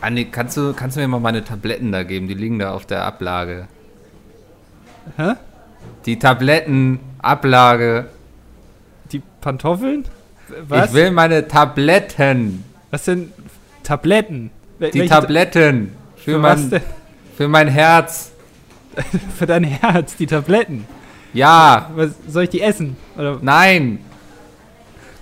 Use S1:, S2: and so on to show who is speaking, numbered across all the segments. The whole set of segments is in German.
S1: Anni, kannst du, kannst du mir mal meine Tabletten da geben? Die liegen da auf der Ablage.
S2: Hä?
S1: Die Tablettenablage.
S2: Die Pantoffeln? Was?
S1: Ich will meine Tabletten.
S2: Was denn? Tabletten? Wel-
S1: Die Tabletten. Für,
S2: Für was
S1: mein, für mein Herz.
S2: Für dein Herz, die Tabletten.
S1: Ja.
S2: Was, soll ich die essen? Oder
S1: Nein.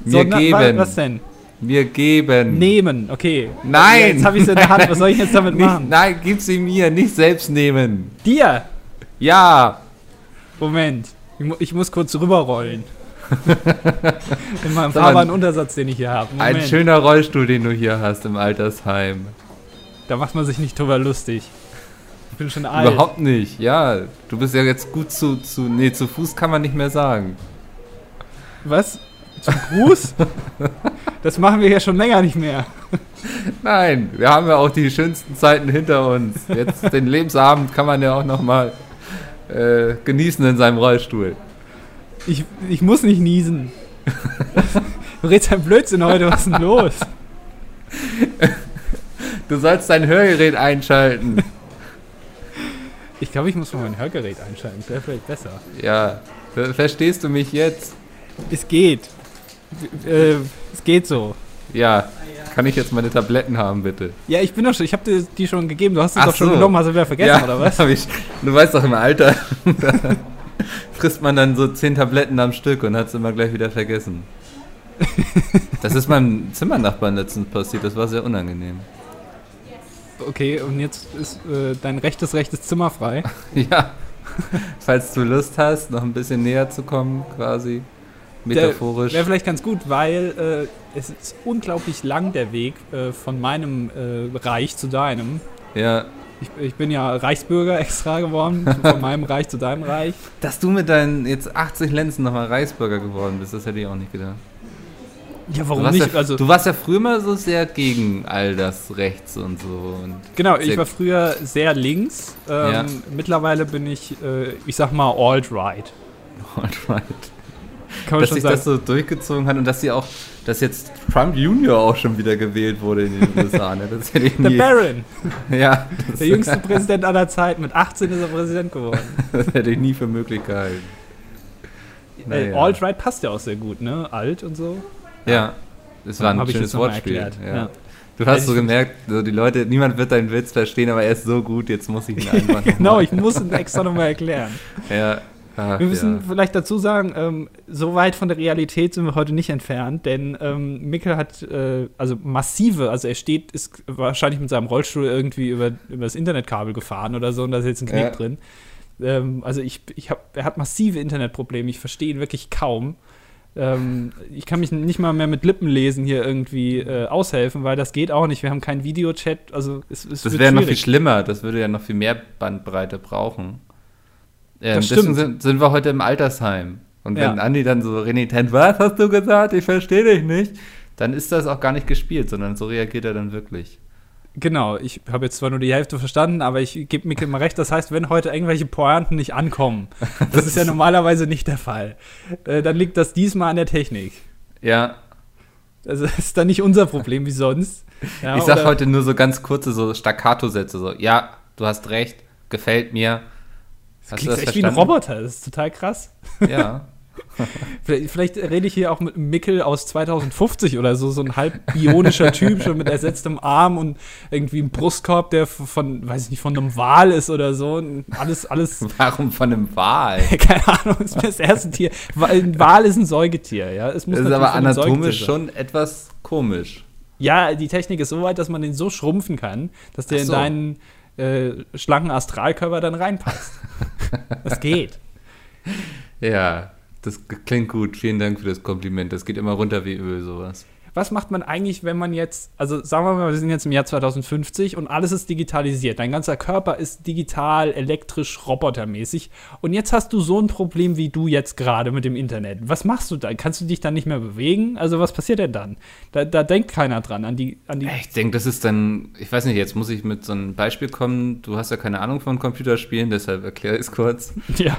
S2: so,
S1: Mir
S2: na, wa-
S1: geben.
S2: Was denn?
S1: Mir geben.
S2: Nehmen, okay.
S1: Nein.
S2: Jetzt habe ich sie in der Hand. Was soll ich jetzt damit
S1: Nicht,
S2: machen?
S1: nein, gib sie mir. Nicht selbst nehmen.
S2: Dir!
S1: Ja.
S2: Moment. Ich, mu ich muss kurz rüberrollen. in meinem fahrbaren Untersatz, den ich hier habe.
S1: Ein schöner Rollstuhl, den du hier hast im Altersheim.
S2: Da macht man sich nicht drüber lustig. Ich bin schon alt.
S1: Überhaupt nicht. Ja, du bist ja jetzt gut zu, zu. Nee, zu Fuß kann man nicht mehr sagen.
S2: Was? Zum Gruß? das machen wir ja schon länger nicht mehr.
S1: Nein, wir haben ja auch die schönsten Zeiten hinter uns. Jetzt den Lebensabend kann man ja auch nochmal äh, genießen in seinem Rollstuhl.
S2: Ich, ich muss nicht niesen. du redest ein Blödsinn heute, was ist denn los?
S1: Du sollst dein Hörgerät einschalten.
S2: Ich glaube, ich muss mal mein Hörgerät einschalten. Wäre vielleicht besser.
S1: Ja, ver- verstehst du mich jetzt?
S2: Es geht. Äh, es geht so.
S1: Ja, kann ich jetzt meine Tabletten haben, bitte?
S2: Ja, ich bin doch schon, ich habe dir die schon gegeben. Du hast es
S1: Ach
S2: doch schon
S1: so.
S2: genommen, hast du wieder vergessen,
S1: ja,
S2: oder was?
S1: hab ich. Du weißt doch im Alter, frisst man dann so zehn Tabletten am Stück und hat es immer gleich wieder vergessen. Das ist meinem Zimmernachbarn letztens passiert, das war sehr unangenehm.
S2: Okay, und jetzt ist äh, dein rechtes, rechtes Zimmer frei.
S1: Ja, falls du Lust hast, noch ein bisschen näher zu kommen, quasi. Metaphorisch.
S2: Wäre vielleicht ganz gut, weil äh, es ist unglaublich lang der Weg äh, von meinem äh, Reich zu deinem.
S1: Ja,
S2: Ich, ich bin ja Reichsbürger extra geworden, von meinem Reich zu deinem Reich.
S1: dass du mit deinen jetzt 80 Lenzen nochmal Reichsbürger geworden bist, das hätte ich auch nicht gedacht.
S2: Ja, warum nicht?
S1: ja,
S2: Also,
S1: du warst ja früher mal so sehr gegen all das Rechts und so. Und
S2: genau, ich war früher sehr links. Ähm,
S1: Ja.
S2: Mittlerweile bin ich, äh, ich sag mal, alt-right.
S1: Alright.
S2: Kann man
S1: dass
S2: schon
S1: sich
S2: sagen.
S1: das so durchgezogen hat und dass sie auch, dass jetzt Trump Junior auch schon wieder gewählt wurde in den USA. Ne? Das hätte ich
S2: Der
S1: nie.
S2: Baron,
S1: Ja,
S2: der jüngste Präsident aller Zeiten. Mit 18 ist er Präsident geworden.
S1: das hätte ich nie für möglich gehalten.
S2: Äh,
S1: Naja.
S2: alt-right passt ja auch sehr gut, ne? Alt und so.
S1: Ja, das war ein schönes Wortspiel. Ja.
S2: ja.
S1: Du hast so gemerkt, so die Leute, niemand wird deinen Witz verstehen, aber er ist so gut, jetzt muss ich ihn einfach.
S2: genau, ich muss ihn extra nochmal erklären.
S1: Ja, ach,
S2: Wir müssen
S1: ja.
S2: vielleicht dazu sagen, ähm, so weit von der Realität sind wir heute nicht entfernt, denn ähm, Mikkel hat äh, also massive, also er steht, ist wahrscheinlich mit seinem Rollstuhl irgendwie über, über das Internetkabel gefahren oder so und da ist jetzt ein Knick
S1: Ja.
S2: drin. Ähm, also ich, ich hab, er hat massive Internetprobleme, ich verstehe ihn wirklich kaum. Ähm, ich kann mich nicht mal mehr mit Lippenlesen hier irgendwie äh, aushelfen, weil das geht auch nicht. Wir haben keinen Videochat, also es, es
S1: Das wäre noch viel schlimmer, das würde ja noch viel mehr Bandbreite brauchen. Ähm,
S2: Das
S1: deswegen
S2: stimmt.
S1: sind, sind wir heute im Altersheim. Und wenn
S2: Ja.
S1: Andi dann so renitent, was hast du gesagt? Ich verstehe dich nicht, dann ist das auch gar nicht gespielt, sondern so reagiert er dann wirklich.
S2: Genau, ich habe jetzt zwar nur die Hälfte verstanden, aber ich gebe Mikkel mal recht. Das heißt, wenn heute irgendwelche Pointen nicht ankommen, das ist ja normalerweise nicht der Fall, äh, dann liegt das diesmal an der Technik.
S1: Ja,
S2: Also das ist dann nicht unser Problem wie sonst. Ja,
S1: ich sag
S2: oder-
S1: heute nur so ganz kurze so Staccato-Sätze, so, ja, du hast recht, gefällt mir.
S2: Das
S1: Hast
S2: klingt echt
S1: das
S2: wie ein
S1: verstanden?
S2: Roboter, das ist total krass.
S1: Ja.
S2: Vielleicht, vielleicht rede ich hier auch mit einem Mickel aus 2050 oder so, so ein halb bionischer Typ, schon mit ersetztem Arm und irgendwie einem Brustkorb, der von, weiß ich nicht, von einem Wal ist oder so. Alles, alles
S1: Warum von einem Wal?
S2: Keine Ahnung, ist mir das erste Tier. Ein Wal ist ein Säugetier, ja. Es muss
S1: Das ist aber anatomisch schon etwas komisch.
S2: Ja, die Technik ist so weit, dass man den so schrumpfen kann, dass der
S1: so.
S2: in deinen äh, schlanken Astralkörper dann reinpasst. das geht.
S1: Ja, das klingt gut. Vielen Dank für das Kompliment. Das geht immer runter wie Öl, sowas.
S2: Was macht man eigentlich, wenn man jetzt, also sagen wir mal, wir sind jetzt im Jahr 2050 und alles ist digitalisiert. Dein ganzer Körper ist digital, elektrisch, robotermäßig. Und jetzt hast du so ein Problem wie du jetzt gerade mit dem Internet. Was machst du dann? Kannst du dich dann nicht mehr bewegen? Also was passiert denn dann? Da, da denkt keiner dran an die, an die.
S1: Ich denke, das ist dann, ich weiß nicht, jetzt muss ich mit so einem Beispiel kommen. Du hast ja keine Ahnung von Computerspielen, deshalb erkläre ich es kurz.
S2: Ja.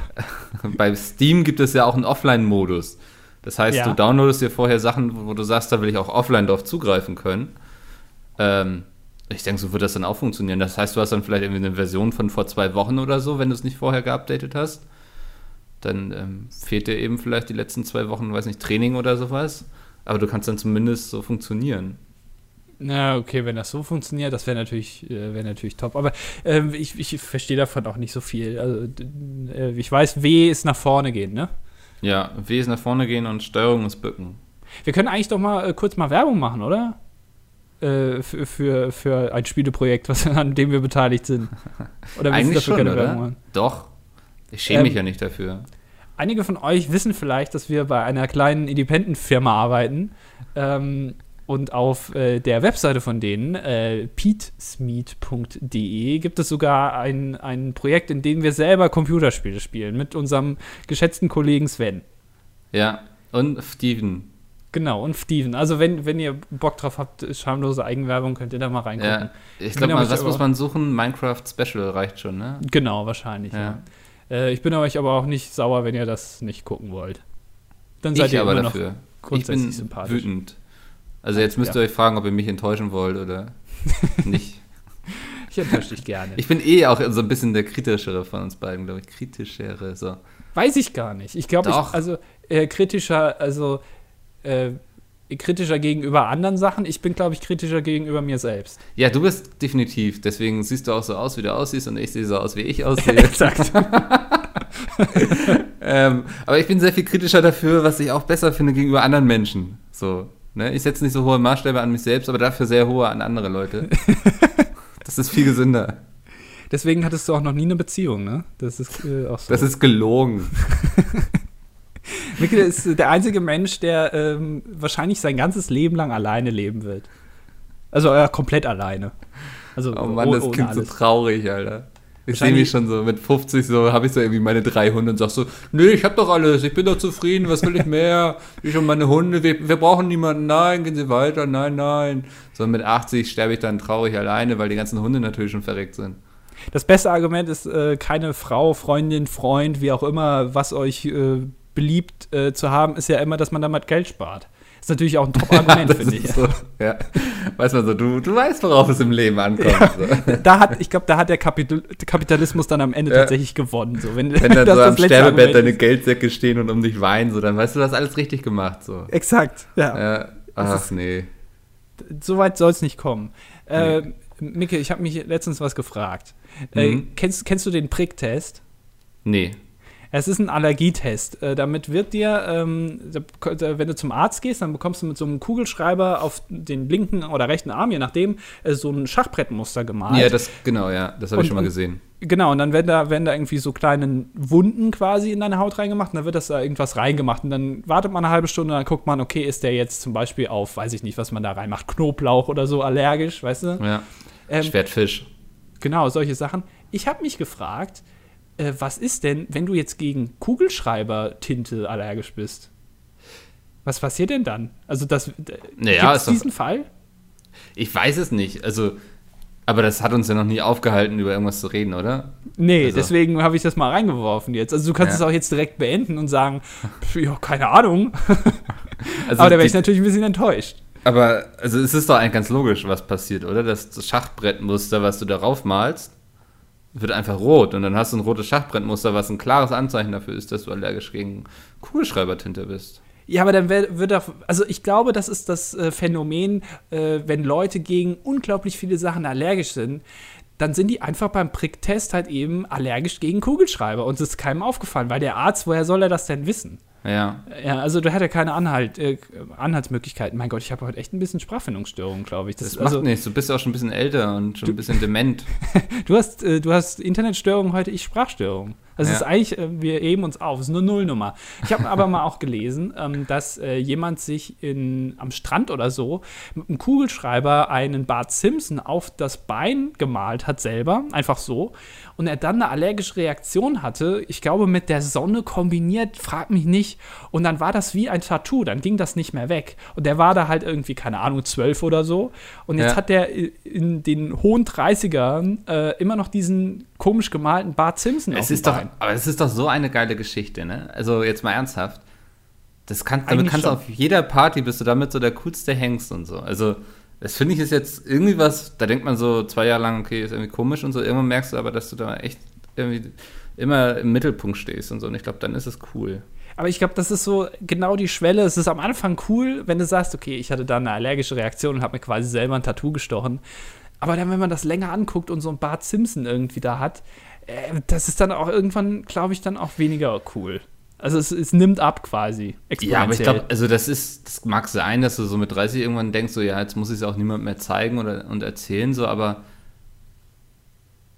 S1: Bei Steam gibt es ja auch einen Offline-Modus. Das heißt,
S2: Ja.
S1: du downloadest dir vorher Sachen, wo du sagst, da will ich auch offline drauf zugreifen können. Ähm, Ich denke, so wird das dann auch funktionieren. Das heißt, du hast dann vielleicht irgendwie eine Version von vor zwei Wochen oder so, wenn du es nicht vorher geupdatet hast. Dann ähm, fehlt dir eben vielleicht die letzten zwei Wochen, weiß nicht, Training oder sowas. Aber du kannst dann zumindest so funktionieren.
S2: Na, okay, wenn das so funktioniert, das wäre natürlich, äh, wär natürlich top. Aber äh, ich, ich verstehe davon auch nicht so viel. Also, äh, ich weiß, W ist nach vorne gehen, ne?
S1: Ja, W ist nach vorne gehen und Steuerung ist bücken.
S2: Wir können eigentlich doch mal äh, kurz mal Werbung machen, oder? Äh, für, für, für ein Spieleprojekt, was, an dem wir beteiligt sind.
S1: Oder Eigentlich schon, oder? Doch. Ich schäme ähm, mich ja nicht dafür.
S2: Einige von euch wissen vielleicht, dass wir bei einer kleinen Independent-Firma arbeiten. Ähm, und auf äh, der Webseite von denen, äh, peatsmeet.de, gibt es sogar ein, ein Projekt, in dem wir selber Computerspiele spielen, mit unserem geschätzten Kollegen Sven.
S1: Ja, und Steven.
S2: Genau, und Steven. Also, wenn, wenn ihr Bock drauf habt, schamlose Eigenwerbung, könnt ihr da mal reingucken. Ja,
S1: ich glaube, was muss man suchen? Minecraft Special reicht schon, ne?
S2: Genau, wahrscheinlich, ja. ja. Äh, ich bin euch aber auch nicht sauer, wenn ihr das nicht gucken wollt.
S1: Dann seid ich ihr aber dafür. grundsätzlich ich bin sympathisch. wütend. Also jetzt müsst ihr euch fragen, ob ihr mich enttäuschen wollt oder nicht.
S2: ich enttäusche dich gerne.
S1: Ich bin eh auch so ein bisschen der kritischere von uns beiden, glaube ich. Kritischere, so.
S2: Weiß ich gar nicht. Ich glaube, also äh, kritischer, also äh, kritischer gegenüber anderen Sachen. Ich bin, glaube ich, kritischer gegenüber mir selbst.
S1: Ja, du bist definitiv. Deswegen siehst du auch so aus, wie du aussiehst und ich sehe so aus, wie ich aussehe. Exakt. ähm, aber ich bin sehr viel kritischer dafür, was ich auch besser finde gegenüber anderen Menschen. So, Ne? Ich setze nicht so hohe Maßstäbe an mich selbst, aber dafür sehr hohe an andere Leute. das ist viel gesünder.
S2: Deswegen hattest du auch noch nie eine Beziehung, ne? Das ist äh, auch so.
S1: Das ist gelogen.
S2: Mikkel ist der einzige Mensch, der ähm, wahrscheinlich sein ganzes Leben lang alleine leben wird. Also äh, komplett alleine.
S1: Also, oh Mann, das klingt alles. so traurig, Alter. Ich sehe mich schon so mit 50 so, habe ich so irgendwie meine drei Hunde und sag so, nee, ich habe doch alles, ich bin doch zufrieden, was will ich mehr? Ich und meine Hunde, wir, wir brauchen niemanden, nein, gehen Sie weiter, nein, nein. So mit 80 sterbe ich dann traurig alleine, weil die ganzen Hunde natürlich schon verreckt sind.
S2: Das beste Argument ist äh, keine Frau, Freundin, Freund, wie auch immer, was euch äh, beliebt äh, zu haben, ist ja immer, dass man damit Geld spart ist natürlich auch ein Top-Argument, ja, finde ich.
S1: So, ja. Weiß man so, du, du weißt, worauf es im Leben ankommt. Ja.
S2: So. Da hat, ich glaube, da hat der Kapital Kapitalismus dann am Ende ja. tatsächlich gewonnen. So.
S1: Wenn, Wenn dann so am Sterbebett deine Geldsäcke stehen und um dich weinen, so, dann weißt du, du hast alles richtig gemacht. So.
S2: Exakt, ja.
S1: Ach, ist, nee.
S2: So weit soll es nicht kommen. Äh, nee. Äh, Micke, ich habe mich letztens was gefragt. Äh, mhm. Äh, kennst, kennst du den Pricktest?
S1: Nee.
S2: Es ist ein Allergietest. Äh, damit wird dir, ähm, wenn du zum Arzt gehst, dann bekommst du mit so einem Kugelschreiber auf den linken oder rechten Arm, je nachdem, äh, so ein Schachbrettmuster gemalt.
S1: Ja, das, genau, ja, das habe ich schon mal gesehen.
S2: Genau, und dann werden da, werden da irgendwie so kleine Wunden quasi in deine Haut reingemacht und dann wird das da irgendwas reingemacht und dann wartet man eine halbe Stunde und dann guckt man, okay, ist der jetzt zum Beispiel auf, weiß ich nicht, was man da reinmacht, Knoblauch oder so allergisch, weißt du?
S1: Ja. Ähm, Schwertfisch.
S2: Genau, solche Sachen. Ich habe mich gefragt, äh, was ist denn, wenn du jetzt gegen Kugelschreiber-Tinte allergisch bist? Was passiert denn dann? Also, das
S1: naja,
S2: ist diesen Fall?
S1: Ich weiß es nicht. Also, aber das hat uns ja noch nie aufgehalten, über irgendwas zu reden, oder?
S2: Nee, also. deswegen habe ich das mal reingeworfen jetzt. Also du kannst ja. es auch jetzt direkt beenden und sagen, ja, keine Ahnung. Also aber da wäre ich natürlich ein bisschen enttäuscht.
S1: Aber also es ist doch eigentlich ganz logisch, was passiert, oder? Das Schachbrettmuster, was du darauf malst, wird einfach rot und dann hast du ein rotes Schachbrettmuster, was ein klares Anzeichen dafür ist, dass du allergisch gegen Kugelschreibertinte bist.
S2: Ja, aber dann wird doch, also ich glaube, das ist das äh, Phänomen, äh, wenn Leute gegen unglaublich viele Sachen allergisch sind, dann sind die einfach beim Pricktest halt eben allergisch gegen Kugelschreiber und es ist keinem aufgefallen, weil der Arzt, woher soll er das denn wissen?
S1: Ja.
S2: Ja, also du hättest keine Anhalt, äh, Anhaltsmöglichkeiten. Mein Gott, ich habe heute echt ein bisschen Sprachfindungsstörung, glaube ich.
S1: Das, das macht also, nichts, du bist auch schon ein bisschen älter und schon du, ein bisschen dement.
S2: du hast, äh, du hast Internetstörung heute, ich Sprachstörung. Also ja. es ist eigentlich, äh, wir heben uns auf, es ist eine Nullnummer. Ich habe aber mal auch gelesen, ähm, dass äh, jemand sich in, am Strand oder so mit einem Kugelschreiber einen Bart Simpson auf das Bein gemalt hat selber, einfach so. Und er dann eine allergische Reaktion hatte, ich glaube mit der Sonne kombiniert, frag mich nicht. Und dann war das wie ein Tattoo, dann ging das nicht mehr weg. Und der war da halt irgendwie, keine Ahnung, zwölf oder so. Und jetzt ja. hat der in den hohen 30ern äh, immer noch diesen komisch gemalten Bart Simpson
S1: es ist doch, Aber es ist doch so eine geile Geschichte, ne? Also jetzt mal ernsthaft. Das kann, damit kannst du auf jeder Party bist du damit so der coolste Hengst und so. Also Das finde ich ist jetzt irgendwie was, da denkt man so zwei Jahre lang, okay, ist irgendwie komisch und so. Irgendwann merkst du aber, dass du da echt irgendwie immer im Mittelpunkt stehst und so. Und ich glaube, dann ist es cool.
S2: Aber ich glaube, das ist so genau die Schwelle. Es ist am Anfang cool, wenn du sagst, okay, ich hatte da eine allergische Reaktion und habe mir quasi selber ein Tattoo gestochen. Aber dann, wenn man das länger anguckt und so ein Bart Simpson irgendwie da hat, äh, das ist dann auch irgendwann, glaube ich, dann auch weniger cool. Also es, es nimmt ab quasi.
S1: Ja, aber ich glaube, also das ist, das mag sein, dass du so mit 30 irgendwann denkst, so ja, jetzt muss ich es auch niemand mehr zeigen oder, und erzählen, so, aber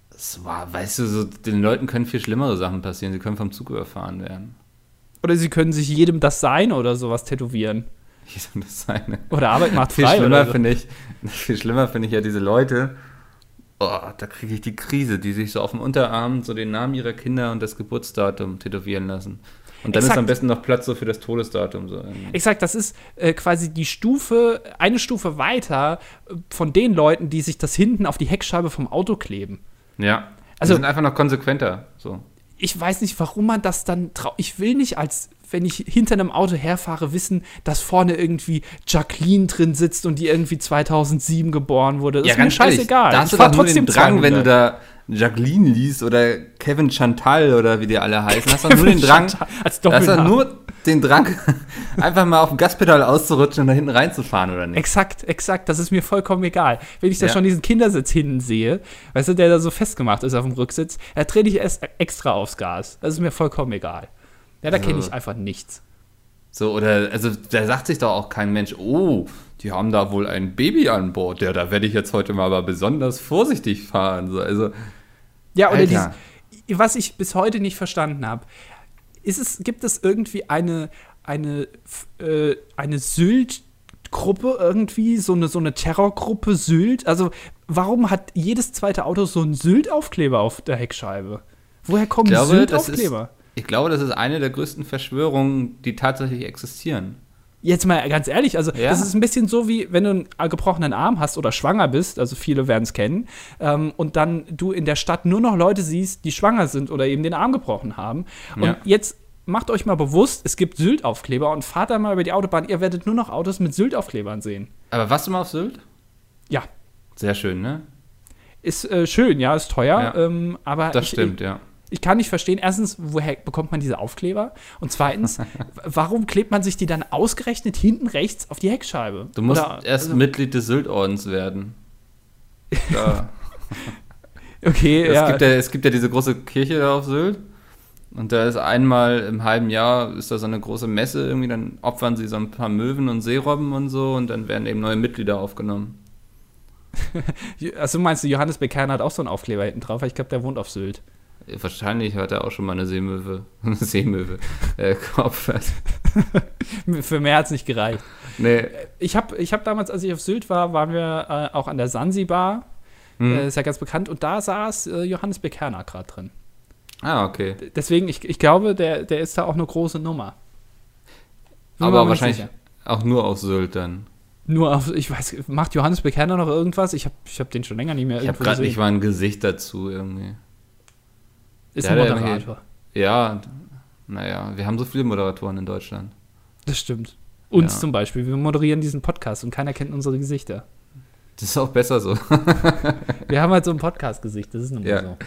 S1: es war, weißt du, so, den Leuten können viel schlimmere Sachen passieren. Sie können vom Zug überfahren werden.
S2: Oder sie können sich jedem das Seine oder sowas tätowieren.
S1: Jedem das Seine.
S2: Oder Arbeit macht
S1: Viel
S2: frei.
S1: schlimmer
S2: oder so.
S1: finde ich, viel schlimmer finde ich ja diese Leute, oh, da kriege ich die Krise, die sich so auf dem Unterarm so den Namen ihrer Kinder und das Geburtsdatum tätowieren lassen. Und dann
S2: Exakt.
S1: ist am besten noch Platz so für das Todesdatum. So.
S2: Exakt, das ist äh, quasi die Stufe, eine Stufe weiter äh, von den Leuten, die sich das hinten auf die Heckscheibe vom Auto kleben.
S1: Ja.
S2: Also-
S1: Also sind einfach noch konsequenter. So.
S2: Ich weiß nicht, warum man das dann trau Ich will nicht, als wenn ich hinter einem Auto herfahre, wissen, dass vorne irgendwie Jacqueline drin sitzt und die irgendwie 2007 geboren wurde. Das ist mir scheißegal.
S1: Da hast du
S2: Ich
S1: doch nur den Drang, wenn du
S2: 200.
S1: da Jacqueline liest oder Kevin Chantal oder wie die alle heißen, hast du nur den Drang,
S2: als
S1: hast du nur den Drang, einfach mal auf dem Gaspedal auszurutschen und da hinten reinzufahren oder nicht.
S2: Exakt, exakt, das ist mir vollkommen egal. Wenn ich da
S1: Ja.
S2: schon diesen Kindersitz hinten sehe, weißt du, der da so festgemacht ist auf dem Rücksitz, da trete ich erst extra aufs Gas. Das ist mir vollkommen egal. Ja, da kenne
S1: Also-
S2: ich einfach nichts.
S1: So, oder, also da sagt sich doch auch kein Mensch, oh, die haben da wohl ein Baby an Bord, ja, da werde ich jetzt heute mal aber besonders vorsichtig fahren. So, also,
S2: Ja, oder dieses, was ich bis heute nicht verstanden habe, ist es, gibt es irgendwie eine, eine, äh, eine Sylt-Gruppe irgendwie, so eine, so eine Terrorgruppe Sylt? Also, warum hat jedes zweite Auto so einen Sylt-Aufkleber auf der Heckscheibe? Woher kommen Sylt-Aufkleber?
S1: ich glaube, das ist eine der größten Verschwörungen, die tatsächlich existieren.
S2: Jetzt mal ganz ehrlich, also
S1: Ja.
S2: das ist ein bisschen so wie wenn du einen gebrochenen Arm hast oder schwanger bist, also viele werden es kennen, ähm, und dann du in der Stadt nur noch Leute siehst, die schwanger sind oder eben den Arm gebrochen haben. Und
S1: Ja.
S2: jetzt macht euch mal bewusst, es gibt Sylt-Aufkleber und fahrt da mal über die Autobahn, ihr werdet nur noch Autos mit Sylt-Aufklebern sehen.
S1: Aber warst du mal auf Sylt?
S2: Ja,
S1: Sehr schön, ne?
S2: ist äh, schön, ja, ist teuer,
S1: Ja.
S2: ähm, aber
S1: Das
S2: ich,
S1: stimmt, ja.
S2: Ich kann nicht verstehen, erstens, woher bekommt man diese Aufkleber? Und zweitens, warum klebt man sich die dann ausgerechnet hinten rechts auf die Heckscheibe?
S1: Du musst
S2: Oder-
S1: erst
S2: also-
S1: Mitglied des Sylt-Ordens werden. Da.
S2: Okay,
S1: Es,
S2: ja.
S1: gibt ja, es gibt ja diese große Kirche da auf Sylt. Und da ist einmal im halben Jahr ist da so eine große Messe irgendwie, dann opfern sie so ein paar Möwen und Seerobben und so und dann werden eben neue Mitglieder aufgenommen.
S2: Also meinst du, Johannes Beckern hat auch so einen Aufkleber hinten drauf? Ich glaube, der wohnt auf Sylt.
S1: Wahrscheinlich hat er auch schon mal eine Seemöwe, eine Seemöwe äh, geopfert.
S2: Für mehr hat es nicht gereicht.
S1: Nee,
S2: Ich habe ich hab damals, als ich auf Sylt war, waren wir äh, auch an der Sansibar.
S1: Hm.
S2: Äh, ist ja ganz bekannt. Und da saß äh, Johannes Bekerner gerade drin.
S1: ah, okay.
S2: Deswegen, ich, ich glaube, der, der ist da auch eine große Nummer. Mir
S1: Aber wahrscheinlich
S2: sicher.
S1: auch nur auf Sylt dann.
S2: Nur auf, ich weiß, macht Johannes Bekerner noch irgendwas? Ich habe ich hab den schon länger nicht mehr
S1: Ich habe gerade nicht mal ein Gesicht dazu irgendwie.
S2: Ist
S1: Der
S2: ein Moderator.
S1: Ja, naja, wir haben so viele Moderatoren in Deutschland.
S2: Das stimmt. Uns
S1: Ja.
S2: zum Beispiel. Wir moderieren diesen Podcast und keiner kennt unsere Gesichter.
S1: Das ist auch besser so.
S2: Wir haben halt so ein Podcast-Gesicht, das ist nun mal
S1: Ja.
S2: so.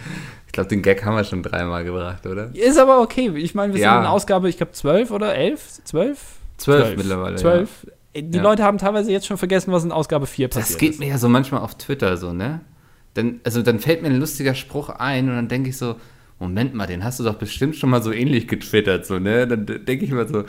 S1: Ich glaube, den Gag haben wir schon dreimal gebracht, oder?
S2: Ist aber okay. Ich meine, wir
S1: Ja.
S2: sind in Ausgabe, ich glaube, 12 oder 11? 12?
S1: Zwölf mittlerweile.
S2: 12. Die
S1: Ja.
S2: Leute haben teilweise jetzt schon vergessen, was in Ausgabe 4
S1: Das
S2: passiert
S1: geht
S2: ist.
S1: mir ja so manchmal auf Twitter so, ne? Dann, also dann fällt mir ein lustiger Spruch ein und dann denke ich so, Moment mal, den hast du doch bestimmt schon mal so ähnlich getwittert, so, ne? Dann denke ich mal so,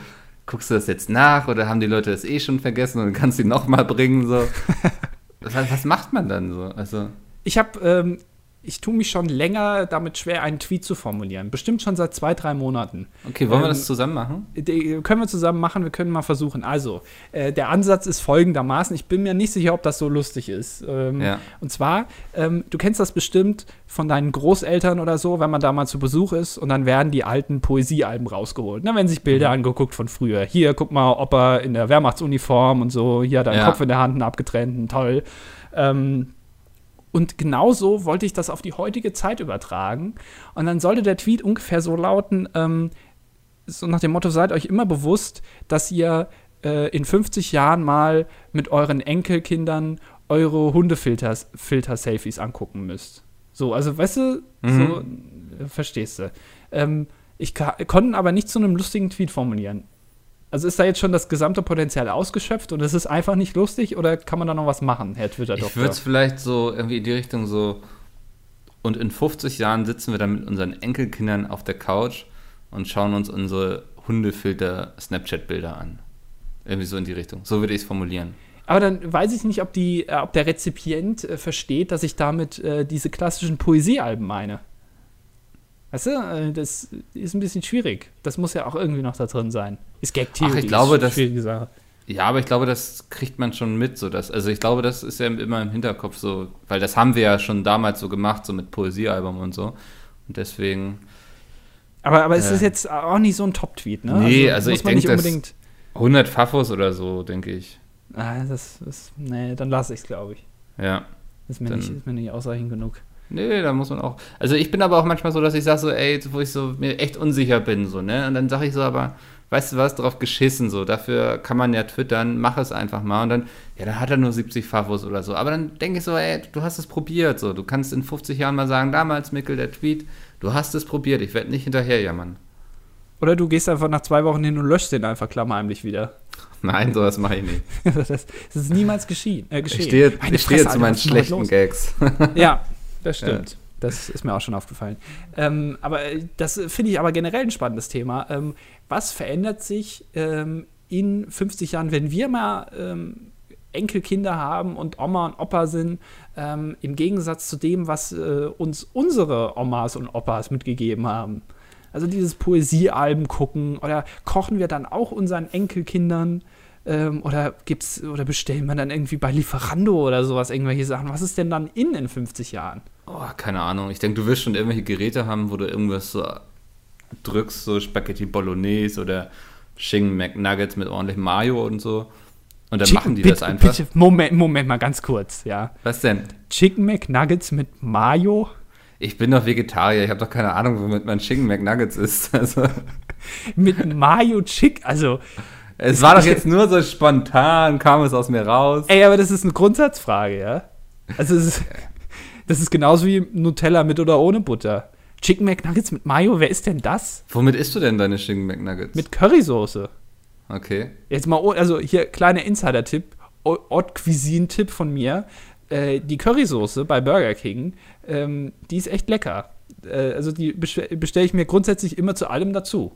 S1: guckst du das jetzt nach oder haben die Leute das eh schon vergessen und kannst sie nochmal bringen, so. was, was macht man dann so? Also,
S2: Ich habe, ähm, ich tue mich schon länger damit schwer, einen Tweet zu formulieren. Bestimmt schon seit zwei, drei Monaten.
S1: okay, wollen wir
S2: Ähm,
S1: das zusammen machen?
S2: Die können wir zusammen machen, wir können mal versuchen. Also, äh, der Ansatz ist folgendermaßen, ich bin mir nicht sicher, ob das so lustig ist. Ähm,
S1: Ja.
S2: Und zwar, ähm, du kennst das bestimmt von deinen Großeltern oder so, wenn man da mal zu Besuch ist und dann werden die alten Poesiealben rausgeholt. Dann werden sich Bilder
S1: Mhm.
S2: angeguckt von früher. Hier, guck mal, Opa in der Wehrmachtsuniform und so, hier hat er einen
S1: Ja.
S2: Kopf in der Hand, einen abgetrennten, toll. Ähm, und genauso wollte ich das auf die heutige Zeit übertragen. Und dann sollte der Tweet ungefähr so lauten, ähm, so nach dem Motto, seid euch immer bewusst, dass ihr äh, in 50 Jahren mal mit euren Enkelkindern eure Hundefilter-Selfies angucken müsst. So, also weißt du,
S1: Mhm.
S2: so, äh, verstehst du. Ähm, ich konnte aber nicht zu einem lustigen Tweet formulieren. Also ist da jetzt schon das gesamte Potenzial ausgeschöpft und es ist einfach nicht lustig oder kann man da noch was machen, Herr
S1: Ich
S2: Twitter-Doktor?
S1: würde es vielleicht so irgendwie in die Richtung so. Und in 50 Jahren sitzen wir dann mit unseren Enkelkindern auf der Couch und schauen uns unsere Hundefilter-Snapchat-Bilder an. Irgendwie so in die Richtung. So würde ich es formulieren.
S2: Aber dann weiß ich nicht, ob, die, äh, ob der Rezipient äh, versteht, dass ich damit äh, diese klassischen Poesiealben meine. Weißt du, äh, das ist ein bisschen schwierig. Das muss ja auch irgendwie noch da drin sein. Ist Gag-Theorie.
S1: Ach, ich glaube,
S2: ist schwierige Sache.
S1: Ja, aber ich glaube, das kriegt man schon mit. So dass, also ich glaube, das ist ja immer im Hinterkopf so, weil das haben wir ja schon damals so gemacht, so mit Poesiealbum und so. Und deswegen,
S2: Aber, aber es
S1: Äh.
S2: ist jetzt auch nicht so ein Top-Tweet, ne?
S1: Nee, also
S2: muss
S1: ich
S2: man
S1: denk,
S2: nicht
S1: das-
S2: unbedingt.
S1: 100 Fafos oder so, denke ich.
S2: Ah, das ist. Nee, dann lasse ich es, glaube ich.
S1: Ja.
S2: Ist mir,
S1: Dann-
S2: nicht, ist mir nicht ausreichend genug.
S1: Nee, da muss man auch. Also ich bin aber auch manchmal so, dass ich sage so, ey, wo ich so mir echt unsicher bin, so, ne? Und dann sage ich so, aber weißt du was, drauf geschissen, so, dafür kann man ja twittern, mach es einfach mal. Und dann, ja, dann hat er nur 70 Favos oder so. Aber dann denke ich so, ey, du hast es probiert, so. Du kannst in 50 Jahren mal sagen, damals, Mikkel, der Tweet, du hast es probiert, ich werde nicht hinterherjammern.
S2: Oder du gehst einfach nach zwei Wochen hin und löscht den einfach klammerheimlich wieder.
S1: Nein, sowas mache ich nicht.
S2: das, ist niemals geschehen. Äh, geschehen.
S1: Ich stehe, ich stehe zu meinen schlechten? Gags.
S2: Ja, das stimmt. Das ist mir auch schon aufgefallen. Ähm, aber äh, das finde ich aber generell ein spannendes Thema. Ähm, was verändert sich ähm, in 50 Jahren, wenn wir mal ähm, Enkelkinder haben und Oma und Opa sind, ähm, im Gegensatz zu dem, was äh, uns unsere Omas und Opas mitgegeben haben? Also dieses Poesiealben gucken oder kochen wir dann auch unseren Enkelkindern ähm, oder gibt's oder bestellen wir dann irgendwie bei Lieferando oder sowas irgendwelche Sachen? Was ist denn dann in in 50 Jahren?
S1: Oh, keine Ahnung. Ich denke, du wirst schon irgendwelche Geräte haben, wo du irgendwas so drückst, so Spaghetti Bolognese oder Chicken McNuggets mit ordentlich Mayo und so. Und dann
S2: Chicken-
S1: machen die
S2: bitte,
S1: das einfach.
S2: Bitte, Moment, Moment mal ganz kurz, ja.
S1: Was denn?
S2: Chicken McNuggets mit Mayo?
S1: Ich bin doch Vegetarier, ich habe doch keine Ahnung, womit man Chicken McNuggets isst. Also,
S2: Mit Mayo Chick, also,
S1: es war doch jetzt nur so spontan, kam es aus mir raus.
S2: ey, aber das ist eine Grundsatzfrage, ja. Also, ist, das ist genauso wie Nutella mit oder ohne Butter. Chicken McNuggets mit Mayo, wer ist denn das?
S1: Womit isst du denn deine Chicken McNuggets?
S2: Mit Currysoße.
S1: Okay.
S2: Jetzt mal, oh- also hier kleiner Insider-Tipp, O- Haute Cuisine-Tipp von mir. Äh, die Currysoße bei Burger King, ähm, die ist echt lecker. Äh, also die bestelle bestell ich mir grundsätzlich immer zu allem dazu.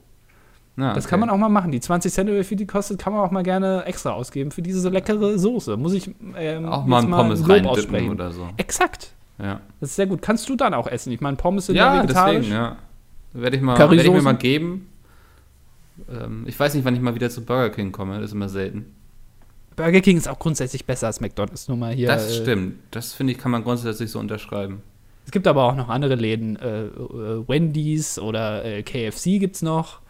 S2: Das
S1: okay.
S2: kann man auch mal machen. Die 20 Cent, wie viel die kostet, kann man auch mal gerne extra ausgeben für diese leckere Soße. Muss ich ähm,
S1: auch mal ein Pommes reindippen
S2: aussprechen.
S1: oder so.
S2: Exakt.
S1: Ja,
S2: Das ist sehr gut. Kannst du dann auch essen? Ich meine, Pommes sind ja,
S1: ja
S2: vegetarisch.
S1: deswegen, ja. Werde ich, mal- werd ich mir mal geben. Ähm, ich weiß nicht, wann ich mal wieder zu Burger King komme, das ist immer selten.
S2: Burger King ist auch grundsätzlich besser als McDonald's. Nur mal hier.
S1: das
S2: äh,
S1: stimmt. Das finde ich, kann man grundsätzlich so unterschreiben.
S2: Es gibt aber auch noch andere Läden. Äh, äh, Wendy's oder äh, KFC gibt es noch.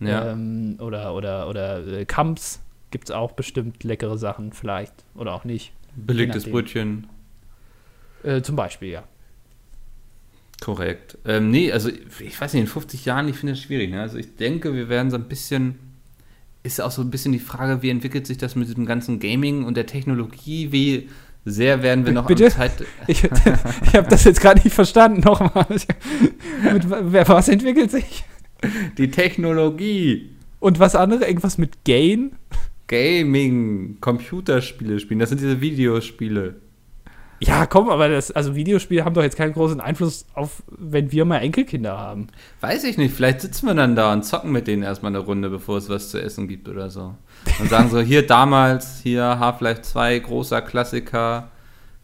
S1: Ja.
S2: Ähm, oder oder, oder äh, Kamps gibt es auch bestimmt leckere Sachen, vielleicht. Oder auch nicht.
S1: Belegtes. Brötchen.
S2: Äh, zum Beispiel, ja.
S1: Korrekt. Ähm, nee, also ich weiß nicht, in 50 Jahren, ich finde das schwierig. Ne? Also ich denke, wir werden so ein bisschen, ist auch so ein bisschen die Frage, wie entwickelt sich das mit diesem ganzen Gaming und der Technologie? Wie sehr werden wir noch
S2: Bitte?
S1: Zeit...
S2: Ich, ich habe das jetzt gerade nicht verstanden. Nochmal. mit, was entwickelt sich?
S1: Die Technologie,
S2: Und was andere? Irgendwas mit Gain?
S1: Gaming, Computerspiele spielen, das sind diese Videospiele.
S2: Ja, komm, aber das, also Videospiele haben doch jetzt keinen großen Einfluss auf, wenn wir mal Enkelkinder haben.
S1: Weiß ich nicht, vielleicht sitzen wir dann da und zocken mit denen erstmal eine Runde, bevor es was zu essen gibt oder so. Und sagen so, hier damals, hier Half-Life 2, großer Klassiker,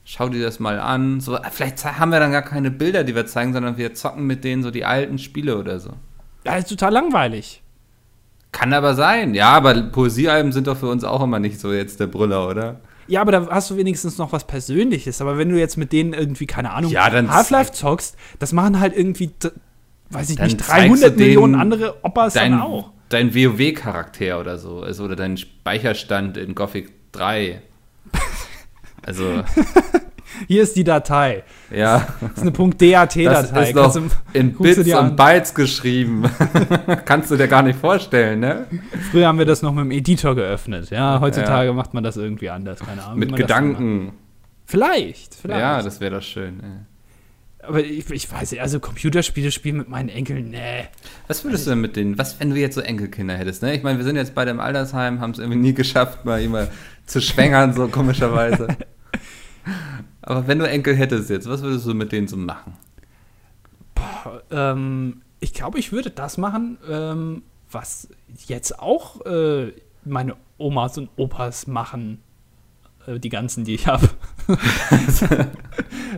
S1: schau dir das mal an. So, vielleicht haben wir dann gar keine Bilder, die wir zeigen, sondern wir zocken mit denen so die alten Spiele oder so.
S2: Ja, ist total langweilig.
S1: Kann aber sein, ja, aber Poesiealben sind doch für uns auch immer nicht so jetzt der Brüller, oder?
S2: Ja, aber da hast du wenigstens noch was Persönliches. Aber wenn du jetzt mit denen irgendwie, keine Ahnung,
S1: Ja,
S2: Half-Life zockst, das machen halt irgendwie, weiß ich nicht,
S1: zeigst
S2: 300
S1: du denen
S2: Millionen andere Opas
S1: Dein,
S2: dann auch.
S1: dein WoW-Charakter oder so, also, oder dein Speicherstand in Gothic 3. Also,
S2: Hier ist die Datei.
S1: ja.
S2: Das ist eine .dat-Datei.
S1: Das ist
S2: du-
S1: in Bits und Bytes geschrieben. Kannst du dir gar nicht vorstellen, ne?
S2: Früher haben wir das noch mit dem Editor geöffnet. Ja, heutzutage macht man das irgendwie anders. Keine Ahnung.
S1: Mit Gedanken.
S2: Vielleicht, vielleicht.
S1: Ja, das wäre doch schön. Ey.
S2: Aber ich, ich weiß nicht, also Computerspiele spielen mit meinen Enkeln, nee.
S1: Was würdest du denn mit denen, was, wenn du jetzt so Enkelkinder hättest, ne? Ich meine, wir sind jetzt beide im Altersheim, haben es irgendwie nie geschafft, mal immer zu schwängern, so komischerweise. Aber wenn du Enkel hättest jetzt, was würdest du mit denen so machen?
S2: Boah, ähm, ich glaube, ich würde das machen, ähm, was jetzt auch äh, meine Omas und Opas machen. Äh, die ganzen, die ich habe.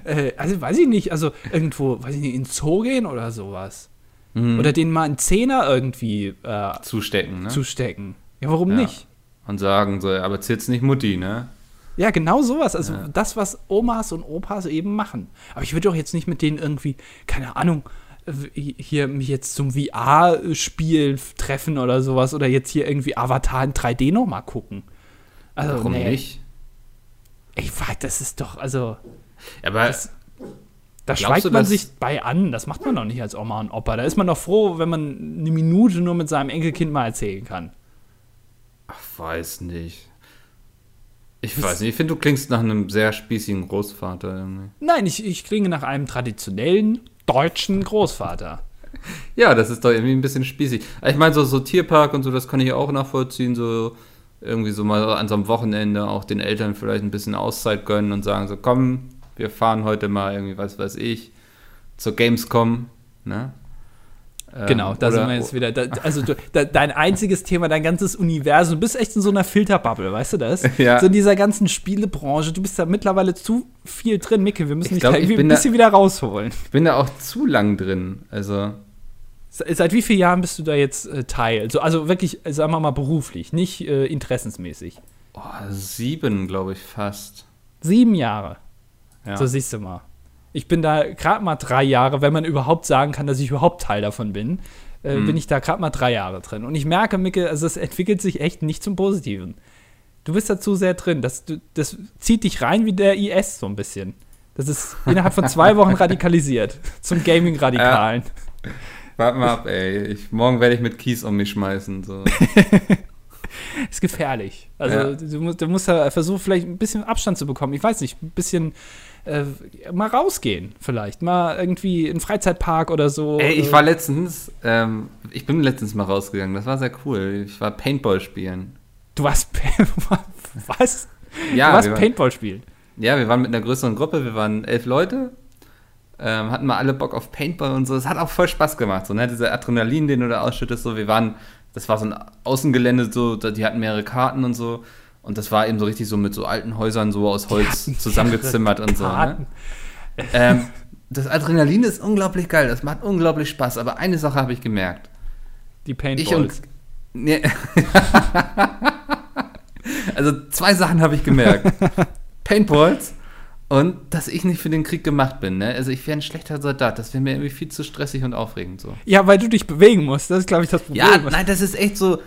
S2: äh, also weiß ich nicht, also irgendwo, weiß ich nicht, in Zoo gehen oder sowas.
S1: Mhm.
S2: Oder denen mal einen Zehner irgendwie äh,
S1: Zustecken, ne?
S2: zustecken. Ja, warum
S1: Ja.
S2: nicht?
S1: Und sagen so, aber jetzt nicht Mutti, ne?
S2: Ja, genau sowas. Also
S1: Ja.
S2: das, was Omas und Opas eben machen. Aber ich würde doch jetzt nicht mit denen irgendwie, keine Ahnung, äh, hier mich jetzt zum VR-Spiel treffen oder sowas oder jetzt hier irgendwie Avatar in 3D nochmal gucken. Also,
S1: Warum
S2: nee.
S1: nicht?
S2: Ich weiß, das ist doch, also,
S1: Aber
S2: Das- da schweigt man sich bei an. Das macht man doch nicht als Oma und Opa. Da ist man doch froh, wenn man eine Minute nur mit seinem Enkelkind mal erzählen kann.
S1: ach, weiß nicht. Ich weiß nicht, ich finde, du klingst nach einem sehr spießigen Großvater irgendwie.
S2: Nein, ich, ich klinge nach einem traditionellen deutschen Großvater.
S1: Ja, das ist doch irgendwie ein bisschen spießig. Ich meine, so, so Tierpark und so, das kann ich auch nachvollziehen, so irgendwie so mal an so einem Wochenende auch den Eltern vielleicht ein bisschen Auszeit gönnen und sagen so, komm, wir fahren heute mal irgendwie, was weiß ich, zur Gamescom, ne? Ähm,
S2: Genau, da sind
S1: oder-
S2: wir jetzt wieder. Da, also du, da, dein einziges Thema, dein ganzes Universum, du bist echt in so einer Filterbubble, weißt du das?
S1: Ja.
S2: So in dieser ganzen Spielebranche, du bist da mittlerweile zu viel drin, Micke, wir müssen
S1: Ich
S2: dich da irgendwie ein bisschen wieder rausholen.
S1: Ich bin da auch zu lang drin, also
S2: Se- Seit wie vielen Jahren bist du da jetzt äh, Teil? So, also wirklich, sagen wir mal beruflich, nicht äh, interessensmäßig.
S1: oh, sieben, glaube ich, fast.
S2: Sieben Jahre.
S1: Ja.
S2: So siehst du mal. Ich bin da gerade mal drei Jahre, wenn man überhaupt sagen kann, dass ich überhaupt Teil davon bin, äh,
S1: Mhm.
S2: bin ich da gerade mal drei Jahre drin. Und ich merke, Micke, also es entwickelt sich echt nicht zum Positiven. Du bist da zu sehr drin. Das, das zieht dich rein wie der IS so ein bisschen. Das ist innerhalb von zwei Wochen radikalisiert. Zum Gaming-Radikalen.
S1: Warte mal ab, ey. Ich, morgen werde ich mit Kies um mich schmeißen. So.
S2: Ist gefährlich. Also
S1: Ja.
S2: du, musst, du musst da versuchen, vielleicht ein bisschen Abstand zu bekommen. Ich weiß nicht, ein bisschen äh, mal rausgehen vielleicht. Mal irgendwie in einen Freizeitpark oder so.
S1: Ey, ich
S2: Äh,
S1: war letztens, ähm, ich bin letztens mal rausgegangen. Das war sehr cool. Ich war Paintball spielen.
S2: Du warst was?
S1: Ja,
S2: du warst
S1: waren-
S2: Paintball spielen.
S1: Ja, wir waren mit einer größeren Gruppe. Wir waren elf Leute. Ähm, hatten mal alle Bock auf Paintball und so. Es hat auch voll Spaß gemacht. So, ne? Dieser Adrenalin, den du da ausschüttest. So, wir waren, das war so ein Außengelände, so, die hatten mehrere Karten und so. Und das war eben so richtig so mit so alten Häusern so aus Holz zusammengezimmert und so. Ne? Ähm, das Adrenalin ist unglaublich geil. Das macht unglaublich Spaß. Aber eine Sache habe ich gemerkt.
S2: Die
S1: Ich
S2: Paintballs.
S1: und. Nee. also zwei Sachen habe ich gemerkt. Paintballs und dass ich nicht für den Krieg gemacht bin. Ne? Also ich wäre ein schlechter Soldat. Das wäre mir irgendwie viel zu stressig und aufregend so.
S2: ja, weil du dich bewegen musst. Das ist, glaube ich, das Problem.
S1: Ja, nein, das ist echt so.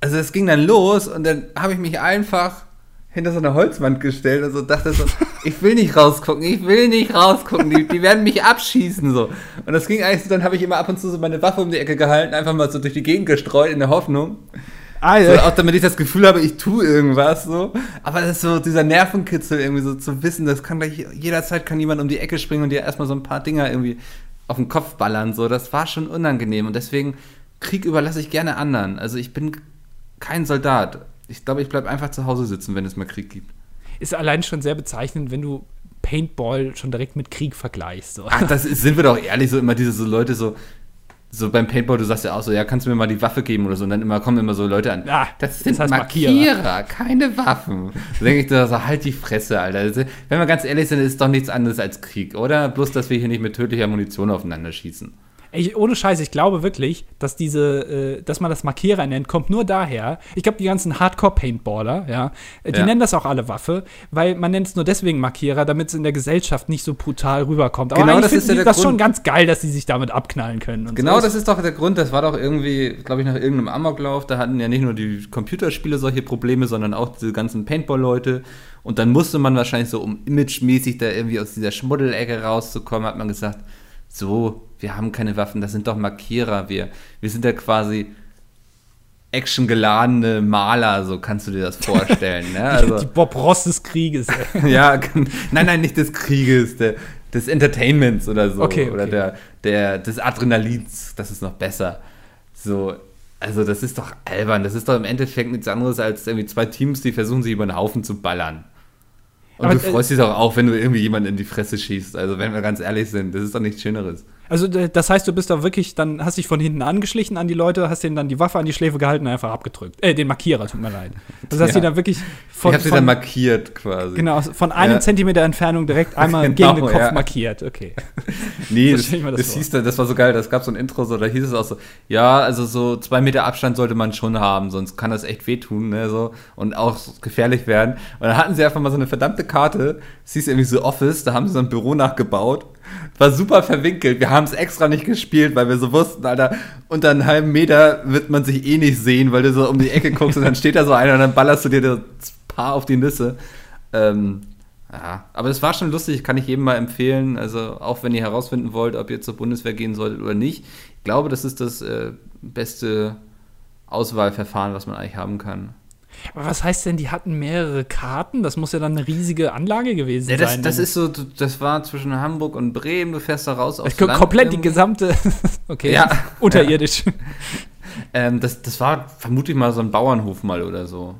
S1: Also es ging dann los und dann habe ich mich einfach hinter so eine Holzwand gestellt und so dachte so, ich will nicht rausgucken, ich will nicht rausgucken, die, die werden mich abschießen so. Und das ging eigentlich so, dann habe ich immer ab und zu so meine Waffe um die Ecke gehalten, einfach mal so durch die Gegend gestreut in der Hoffnung.
S2: Ah,
S1: So,
S2: ja.
S1: auch damit ich das Gefühl habe, ich tue irgendwas so. Aber das ist so dieser Nervenkitzel irgendwie so zu wissen, das kann gleich jederzeit kann jemand um die Ecke springen und dir erstmal so ein paar Dinger irgendwie auf den Kopf ballern. So, das war schon unangenehm und deswegen Krieg überlasse ich gerne anderen. Also ich bin kein Soldat. Ich glaube, ich bleibe einfach zu Hause sitzen, wenn es mal Krieg gibt.
S2: Ist allein schon sehr bezeichnend, wenn du Paintball schon direkt mit Krieg vergleichst. So.
S1: Ach, das ist, sind wir doch ehrlich, so immer diese so Leute so, so beim Paintball, du sagst ja auch so, ja, kannst du mir mal die Waffe geben oder so, und dann immer kommen immer so Leute an.
S2: Ah,
S1: das sind
S2: das heißt
S1: Markierer,
S2: Markierer.
S1: keine Waffen. Da denke ich da so, halt die Fresse, Alter. Wenn wir ganz ehrlich sind, ist es doch nichts anderes als Krieg, oder? Bloß, dass wir hier nicht mit tödlicher Munition aufeinander schießen.
S2: Ich, ohne Scheiß, ich glaube wirklich, dass diese, äh, dass man das Markierer nennt, kommt nur daher. Ich glaube, die ganzen Hardcore-Paintballer, ja, die
S1: Ja.
S2: nennen das auch alle Waffe, weil man nennt es nur deswegen Markierer, damit es in der Gesellschaft nicht so brutal rüberkommt. Aber
S1: Genau, das ist ja der
S2: das
S1: Grund.
S2: schon ganz geil, dass sie sich damit abknallen können. Und
S1: Genau,
S2: so.
S1: das ist doch der Grund. Das war doch irgendwie, glaube ich, nach irgendeinem Amoklauf. Da hatten ja nicht nur die Computerspiele solche Probleme, sondern auch diese ganzen Paintball-Leute. Und dann musste man wahrscheinlich so, um imagemäßig da irgendwie aus dieser Schmuddelecke rauszukommen, hat man gesagt, so, wir haben keine Waffen, das sind doch Markierer. Wir, wir sind ja quasi actiongeladene Maler, so kannst du dir das vorstellen. Ne? Also,
S2: die Bob Ross des Krieges.
S1: ja, nein, nein, nicht des Krieges, der, des Entertainments oder so.
S2: Okay, okay.
S1: Oder der, der, des Adrenalins, das ist noch besser. So, also das ist doch albern. Das ist doch im Endeffekt nichts anderes als irgendwie zwei Teams, die versuchen, sich über den Haufen zu ballern. Und Aber, du äh, freust dich doch auch, wenn du irgendwie jemanden in die Fresse schießt. Also wenn wir ganz ehrlich sind, das ist doch nichts Schöneres.
S2: Also das heißt, du bist da wirklich, dann hast dich von hinten angeschlichen an die Leute, hast denen dann die Waffe an die Schläfe gehalten und einfach abgedrückt. Äh, den Markierer, tut mir leid. Das heißt, ja. die dann wirklich
S1: von, Ich hab sie dann markiert quasi.
S2: Genau, von einem ja. Zentimeter Entfernung direkt einmal genau, gegen den Kopf ja. markiert, okay.
S1: nee, das, das, das hieß da, das war so geil, das gab so ein Intro, so, da hieß es auch so, ja, also so zwei Meter Abstand sollte man schon haben, sonst kann das echt wehtun, ne, so, und auch gefährlich werden. Und dann hatten sie einfach mal so eine verdammte Karte, es hieß irgendwie so Office, da haben sie so ein Büro nachgebaut war super verwinkelt. Wir haben es extra nicht gespielt, weil wir so wussten, Alter, unter einem halben Meter wird man sich eh nicht sehen, weil du so um die Ecke guckst und dann steht da so einer und dann ballerst du dir das Paar auf die Nüsse. Ähm, ja, aber es war schon lustig, kann ich jedem mal empfehlen. Also auch wenn ihr herausfinden wollt, ob ihr zur Bundeswehr gehen solltet oder nicht. Ich glaube, das ist das äh, beste Auswahlverfahren, was man eigentlich haben kann.
S2: Aber was heißt denn, die hatten mehrere Karten? Das muss ja dann eine riesige Anlage gewesen
S1: ja, das,
S2: sein.
S1: Das ist so, das war zwischen Hamburg und Bremen, du fährst da raus
S2: aufs Land. Komplett irgendwie. die gesamte, okay, ja. unterirdisch. Ja.
S1: Ähm, das, das war vermutlich mal so ein Bauernhof mal oder so.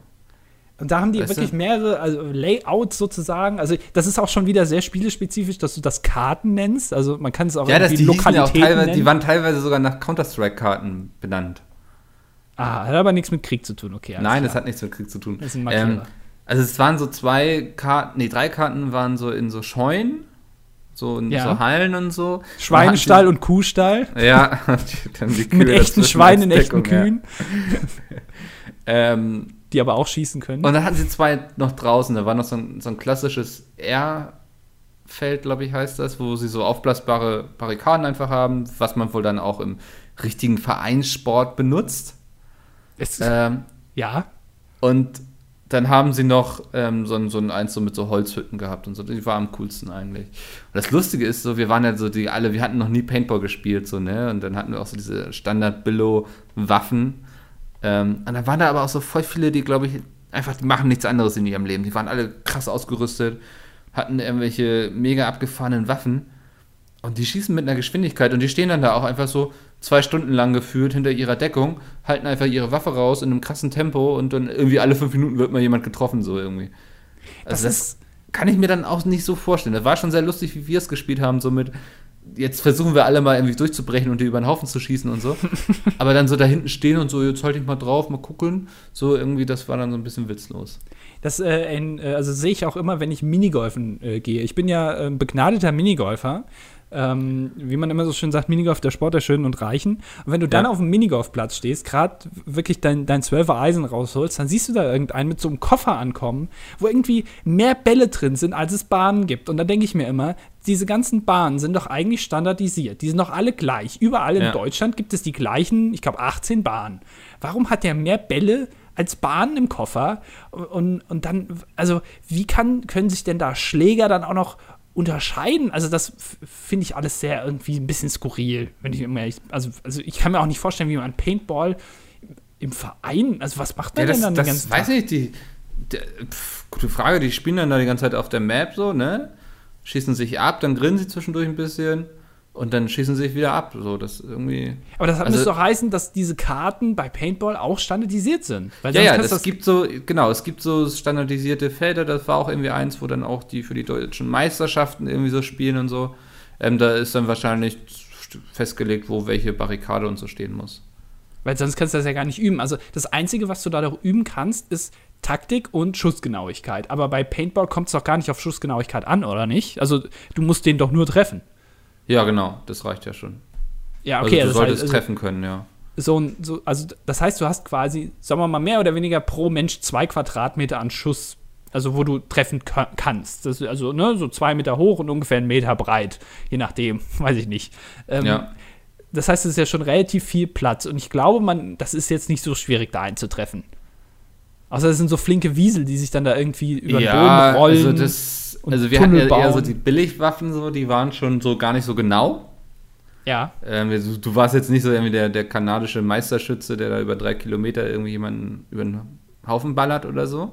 S2: Und da haben die weißt wirklich mehrere also Layouts sozusagen. Also das ist auch schon wieder sehr spielespezifisch, dass du das Karten nennst. Also man kann es auch
S1: ja, das, die Lokalitäten ja auch teilweise, Die waren teilweise sogar nach Counter-Strike-Karten benannt.
S2: Ah, hat aber nichts mit Krieg zu tun, okay.
S1: Nein, das hat nichts mit Krieg zu tun. Das ist ein ähm, also es waren so zwei Karten, nee, drei Karten waren so in so Scheunen, so in ja. so Hallen und so.
S2: Schweinestall und, und Kuhstall.
S1: Ja,
S2: dann die Kühe mit echten Schweinen, echten Kühen. ähm, die aber auch schießen können.
S1: Und dann hatten sie zwei noch draußen, da war noch so ein, so ein klassisches Airfeld, glaube ich, heißt das, wo sie so aufblasbare Barrikaden einfach haben, was man wohl dann auch im richtigen Vereinssport benutzt.
S2: Ähm, ja.
S1: Und dann haben sie noch ähm, so, ein, so ein eins so mit so Holzhütten gehabt und so. Die war am coolsten eigentlich. Und das Lustige ist so, wir waren ja so die alle, wir hatten noch nie Paintball gespielt, so, ne? Und dann hatten wir auch so diese Standard-Billo-Waffen. Ähm, und dann waren da aber auch so voll viele, die, glaube ich, einfach, die machen nichts anderes in ihrem Leben. Die waren alle krass ausgerüstet, hatten irgendwelche mega abgefahrenen Waffen. Und die schießen mit einer Geschwindigkeit und die stehen dann da auch einfach so zwei Stunden lang gefühlt hinter ihrer Deckung, halten einfach ihre Waffe raus in einem krassen Tempo und dann irgendwie alle fünf Minuten wird mal jemand getroffen, so irgendwie. Also das, das kann ich mir dann auch nicht so vorstellen. Das war schon sehr lustig, wie wir es gespielt haben, so mit jetzt versuchen wir alle mal irgendwie durchzubrechen und die über den Haufen zu schießen und so. Aber dann so da hinten stehen und so, jetzt halte ich mal drauf, mal gucken. So irgendwie, das war dann so ein bisschen witzlos.
S2: Das äh, äh, also sehe ich auch immer, wenn ich Minigolfen äh, gehe. Ich bin ja äh, begnadeter Minigolfer ähm, wie man immer so schön sagt, Minigolf, der Sport der Schönen und Reichen. Und wenn du dann auf dem Minigolfplatz stehst, gerade wirklich dein, dein 12er Eisen rausholst, dann siehst du da irgendeinen mit so einem Koffer ankommen, wo irgendwie mehr Bälle drin sind, als es Bahnen gibt. Und dann denke ich mir immer, diese ganzen Bahnen sind doch eigentlich standardisiert. Die sind doch alle gleich. Überall in ja. Deutschland gibt es die gleichen, ich glaube, 18 Bahnen. Warum hat der mehr Bälle als Bahnen im Koffer? Und, und dann, also, wie kann, können sich denn da Schläger dann auch noch unterscheiden. Also das finde ich alles sehr irgendwie ein bisschen skurril, wenn ich immer also also ich kann mir auch nicht vorstellen, wie man Paintball im Verein, also was macht man ja, denn dann
S1: das, den ganzen weiß Tag? nicht, die, die pf, gute Frage, die spielen dann da die ganze Zeit auf der Map so, ne? Schießen sich ab, dann grillen sie zwischendurch ein bisschen und dann schießen sie sich wieder ab. So, das irgendwie.
S2: Aber das also, müsste doch heißen, dass diese Karten bei Paintball auch standardisiert sind.
S1: ja, ja, es gibt so, genau, es gibt so standardisierte Felder. Das war auch irgendwie eins, wo dann auch die für die deutschen Meisterschaften irgendwie so spielen und so. Ähm, da ist dann wahrscheinlich festgelegt, wo welche Barrikade und so stehen muss.
S2: Weil sonst kannst du das ja gar nicht üben. Also das Einzige, was du da doch üben kannst, ist Taktik und Schussgenauigkeit. Aber bei Paintball kommt es doch gar nicht auf Schussgenauigkeit an, oder nicht? Also du musst den doch nur treffen.
S1: Ja, genau, das reicht ja schon.
S2: Ja, okay.
S1: Also du solltest heißt, also, treffen können, ja.
S2: So, so, also das heißt, du hast quasi, sagen wir mal, mehr oder weniger pro Mensch zwei Quadratmeter an Schuss, also wo du treffen kannst. Das also ne, so zwei Meter hoch und ungefähr einen Meter breit, je nachdem, weiß ich nicht. Ähm, ja. Das heißt, es ist ja schon relativ viel Platz und ich glaube, man, das ist jetzt nicht so schwierig, da einzutreffen. Außer es sind so flinke Wiesel, die sich dann da irgendwie über den
S1: ja, Boden rollen. Also das also wir Tunnel hatten ja eher so die Billigwaffen, so, die waren schon so gar nicht so genau.
S2: Ja.
S1: Ähm, du, du, warst jetzt nicht so irgendwie der, der kanadische Meisterschütze, der da über drei Kilometer irgendwie jemanden über den Haufen ballert oder so.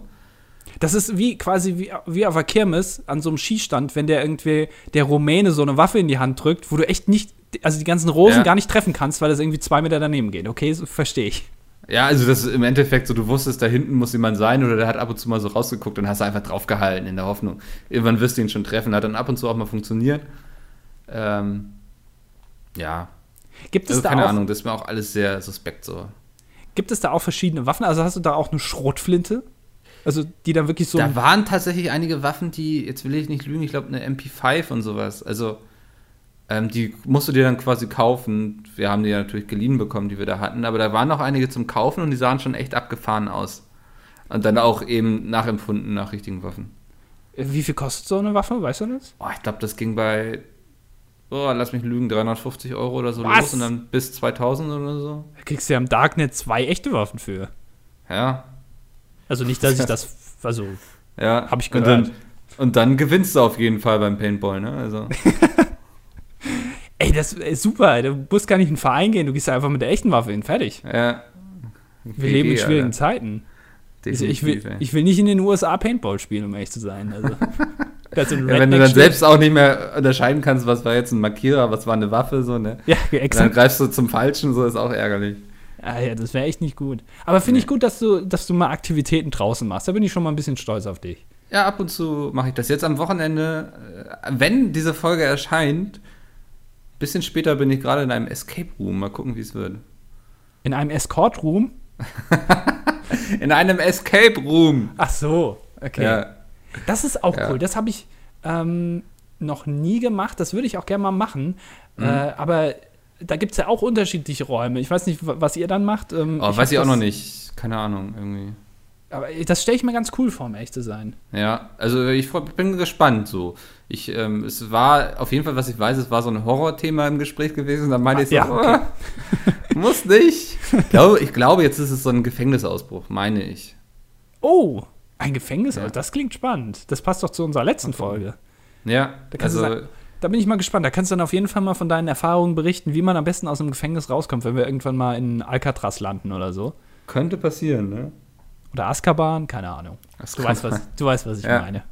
S2: Das ist wie quasi wie, wie auf der Kirmes an so einem Skistand, wenn der irgendwie der Rumäne so eine Waffe in die Hand drückt, wo du echt nicht, also die ganzen Rosen ja. gar nicht treffen kannst, weil das irgendwie zwei Meter daneben geht. Okay, so verstehe ich.
S1: Ja, also das ist im Endeffekt so, du wusstest, da hinten muss jemand sein oder der hat ab und zu mal so rausgeguckt und hast einfach draufgehalten in der Hoffnung. Irgendwann wirst du ihn schon treffen. Hat dann ab und zu auch mal funktioniert. Ähm, ja.
S2: Gibt es
S1: also,
S2: da
S1: keine
S2: auch,
S1: Ahnung, das ist mir auch alles sehr suspekt so.
S2: Gibt es da auch verschiedene Waffen? Also hast du da auch eine Schrotflinte? Also die dann wirklich so.
S1: Da waren tatsächlich einige Waffen, die, jetzt will ich nicht lügen, ich glaube eine MP5 und sowas. Also ähm, die musst du dir dann quasi kaufen. Wir haben die ja natürlich geliehen bekommen, die wir da hatten, aber da waren noch einige zum Kaufen und die sahen schon echt abgefahren aus. Und dann auch eben nachempfunden nach richtigen Waffen.
S2: Wie viel kostet so eine Waffe? Weißt du das?
S1: Oh, ich glaube, das ging bei, oh, lass mich lügen, 350 Euro oder so
S2: Was?
S1: los und dann bis 2000 oder so.
S2: Da kriegst du ja im Darknet zwei echte Waffen für.
S1: Ja.
S2: Also nicht, dass ich das, also
S1: ja.
S2: habe ich gehört.
S1: Und dann, und dann gewinnst du auf jeden Fall beim Paintball, ne? Also.
S2: Ey, das ist super. Du musst gar nicht in den Verein gehen, du gehst einfach mit der echten Waffe hin. Fertig.
S1: Ja.
S2: Wir leben in schwierigen
S1: Alter.
S2: Zeiten. Also ich, will, ich will nicht in den USA Paintball spielen, um ehrlich zu sein. Also,
S1: ja, wenn du dann selbst auch nicht mehr unterscheiden kannst, was war jetzt ein Markierer, was war eine Waffe, so, ne?
S2: Ja,
S1: Dann
S2: exakt.
S1: greifst du zum Falschen, so ist auch ärgerlich.
S2: Ah, ja, das wäre echt nicht gut. Aber finde ich
S1: Nee.
S2: gut, dass du, dass du mal Aktivitäten draußen machst. Da bin ich schon mal ein bisschen stolz auf dich.
S1: Ja, ab und zu mache ich das. Jetzt am Wochenende, äh, wenn diese Folge erscheint, bisschen später bin ich gerade in einem Escape Room. Mal gucken, wie es wird.
S2: In einem Escort-Room?
S1: In einem Escape Room.
S2: Ach so, okay.
S1: Ja.
S2: Das ist auch
S1: Ja.
S2: cool. Das habe ich ähm, noch nie gemacht. Das würde ich auch gerne mal machen.
S1: Mhm.
S2: Äh, aber da gibt es ja auch unterschiedliche Räume. Ich weiß nicht, wa- was ihr dann macht. Ähm,
S1: Oh, weiß ich auch noch nicht. Keine Ahnung, irgendwie.
S2: Aber das stelle ich mir ganz cool vor, um ehrlich zu sein.
S1: Ja, also ich bin gespannt so. Ich, ähm, es war auf jeden Fall, was ich weiß, es war so ein Horrorthema im Gespräch gewesen. Da meinte ich so,
S2: Ja, okay.
S1: oh, muss nicht. Ich glaube, ich glaube, jetzt ist es so ein Gefängnisausbruch, meine ich.
S2: Oh, ein Gefängnis?
S1: Ja.
S2: Das klingt spannend. Das passt doch zu unserer letzten Folge.
S1: Ja,
S2: Da
S1: also
S2: sagen- Da bin ich mal gespannt. Da kannst du dann auf jeden Fall mal von deinen Erfahrungen berichten, wie man am besten aus einem Gefängnis rauskommt, wenn wir irgendwann mal in Alcatraz landen oder so.
S1: könnte passieren, ne?
S2: Oder Azkaban, keine Ahnung. Du weißt, was, du weißt, was ich
S1: Ja.
S2: meine.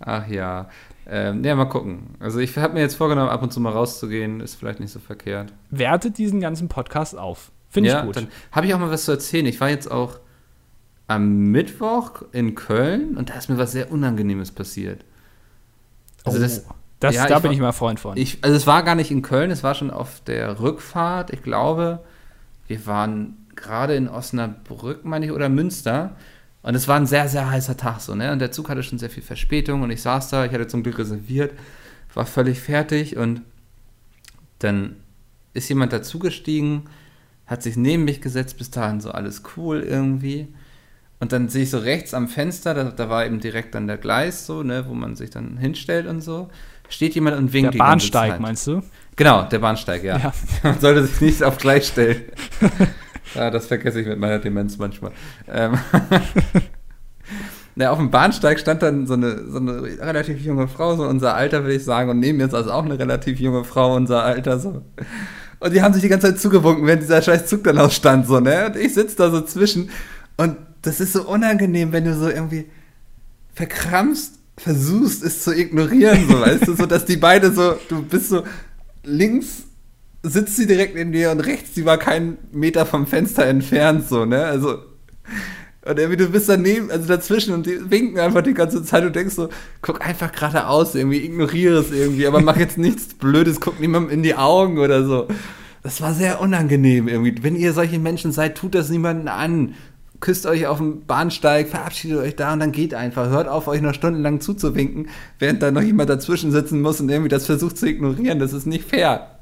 S1: Ach ja. Ähm, ja, mal gucken. Also ich habe mir jetzt vorgenommen, ab und zu mal rauszugehen. Ist vielleicht nicht so verkehrt.
S2: Wertet diesen ganzen Podcast auf. Finde
S1: ja,
S2: ich gut.
S1: Dann habe ich auch mal was zu erzählen. Ich war jetzt auch am Mittwoch in Köln und da ist mir was sehr Unangenehmes passiert. Also
S2: oh,
S1: das,
S2: das,
S1: ja,
S2: da
S1: ich
S2: bin
S1: war-
S2: ich mal Freund von.
S1: ich, also es war gar nicht in Köln, es war schon auf der Rückfahrt. Ich glaube, wir waren gerade in Osnabrück, meine ich, oder Münster. Und es war ein sehr, sehr heißer Tag so, ne? Und der Zug hatte schon sehr viel Verspätung und ich saß da, ich hatte zum Glück reserviert, war völlig fertig und dann ist jemand dazugestiegen, hat sich neben mich gesetzt, bis dahin so alles cool irgendwie. Und dann sehe ich so rechts am Fenster, da, da war eben direkt dann der Gleis so, ne, wo man sich dann hinstellt und so. Steht jemand und winkt
S2: der Bahnsteig, meinst du?
S1: Genau, der Bahnsteig, ja.
S2: Ja.
S1: Man sollte sich nicht auf gleich stellen. ja, das vergesse ich mit meiner Demenz manchmal. Ähm, Na, auf dem Bahnsteig stand dann so eine, so eine relativ junge Frau, so unser Alter, würde ich sagen, und neben mir saß auch eine relativ junge Frau, unser Alter, so. Und die haben sich die ganze Zeit zugewunken, während dieser scheiß Zug dann ausstand, so, ne? Und ich sitze da so zwischen. Und das ist so unangenehm, wenn du so irgendwie verkrampfst, versuchst, es zu ignorieren, so, weißt du, so, dass die beide so, du bist so links sitzt sie direkt neben dir und rechts, die war keinen Meter vom Fenster entfernt, so, ne? Also, und irgendwie, du bist daneben, also dazwischen und die winken einfach die ganze Zeit und denkst so, guck einfach geradeaus irgendwie, ignoriere es irgendwie, aber mach jetzt nichts Blödes, guck niemandem in die Augen oder so. Das war sehr unangenehm irgendwie. Wenn ihr solche Menschen seid, tut das niemanden an. Küsst euch auf dem Bahnsteig, verabschiedet euch da und dann geht einfach. Hört auf, euch noch stundenlang zuzuwinken, während da noch jemand dazwischen sitzen muss und irgendwie das versucht zu ignorieren. Das ist nicht fair.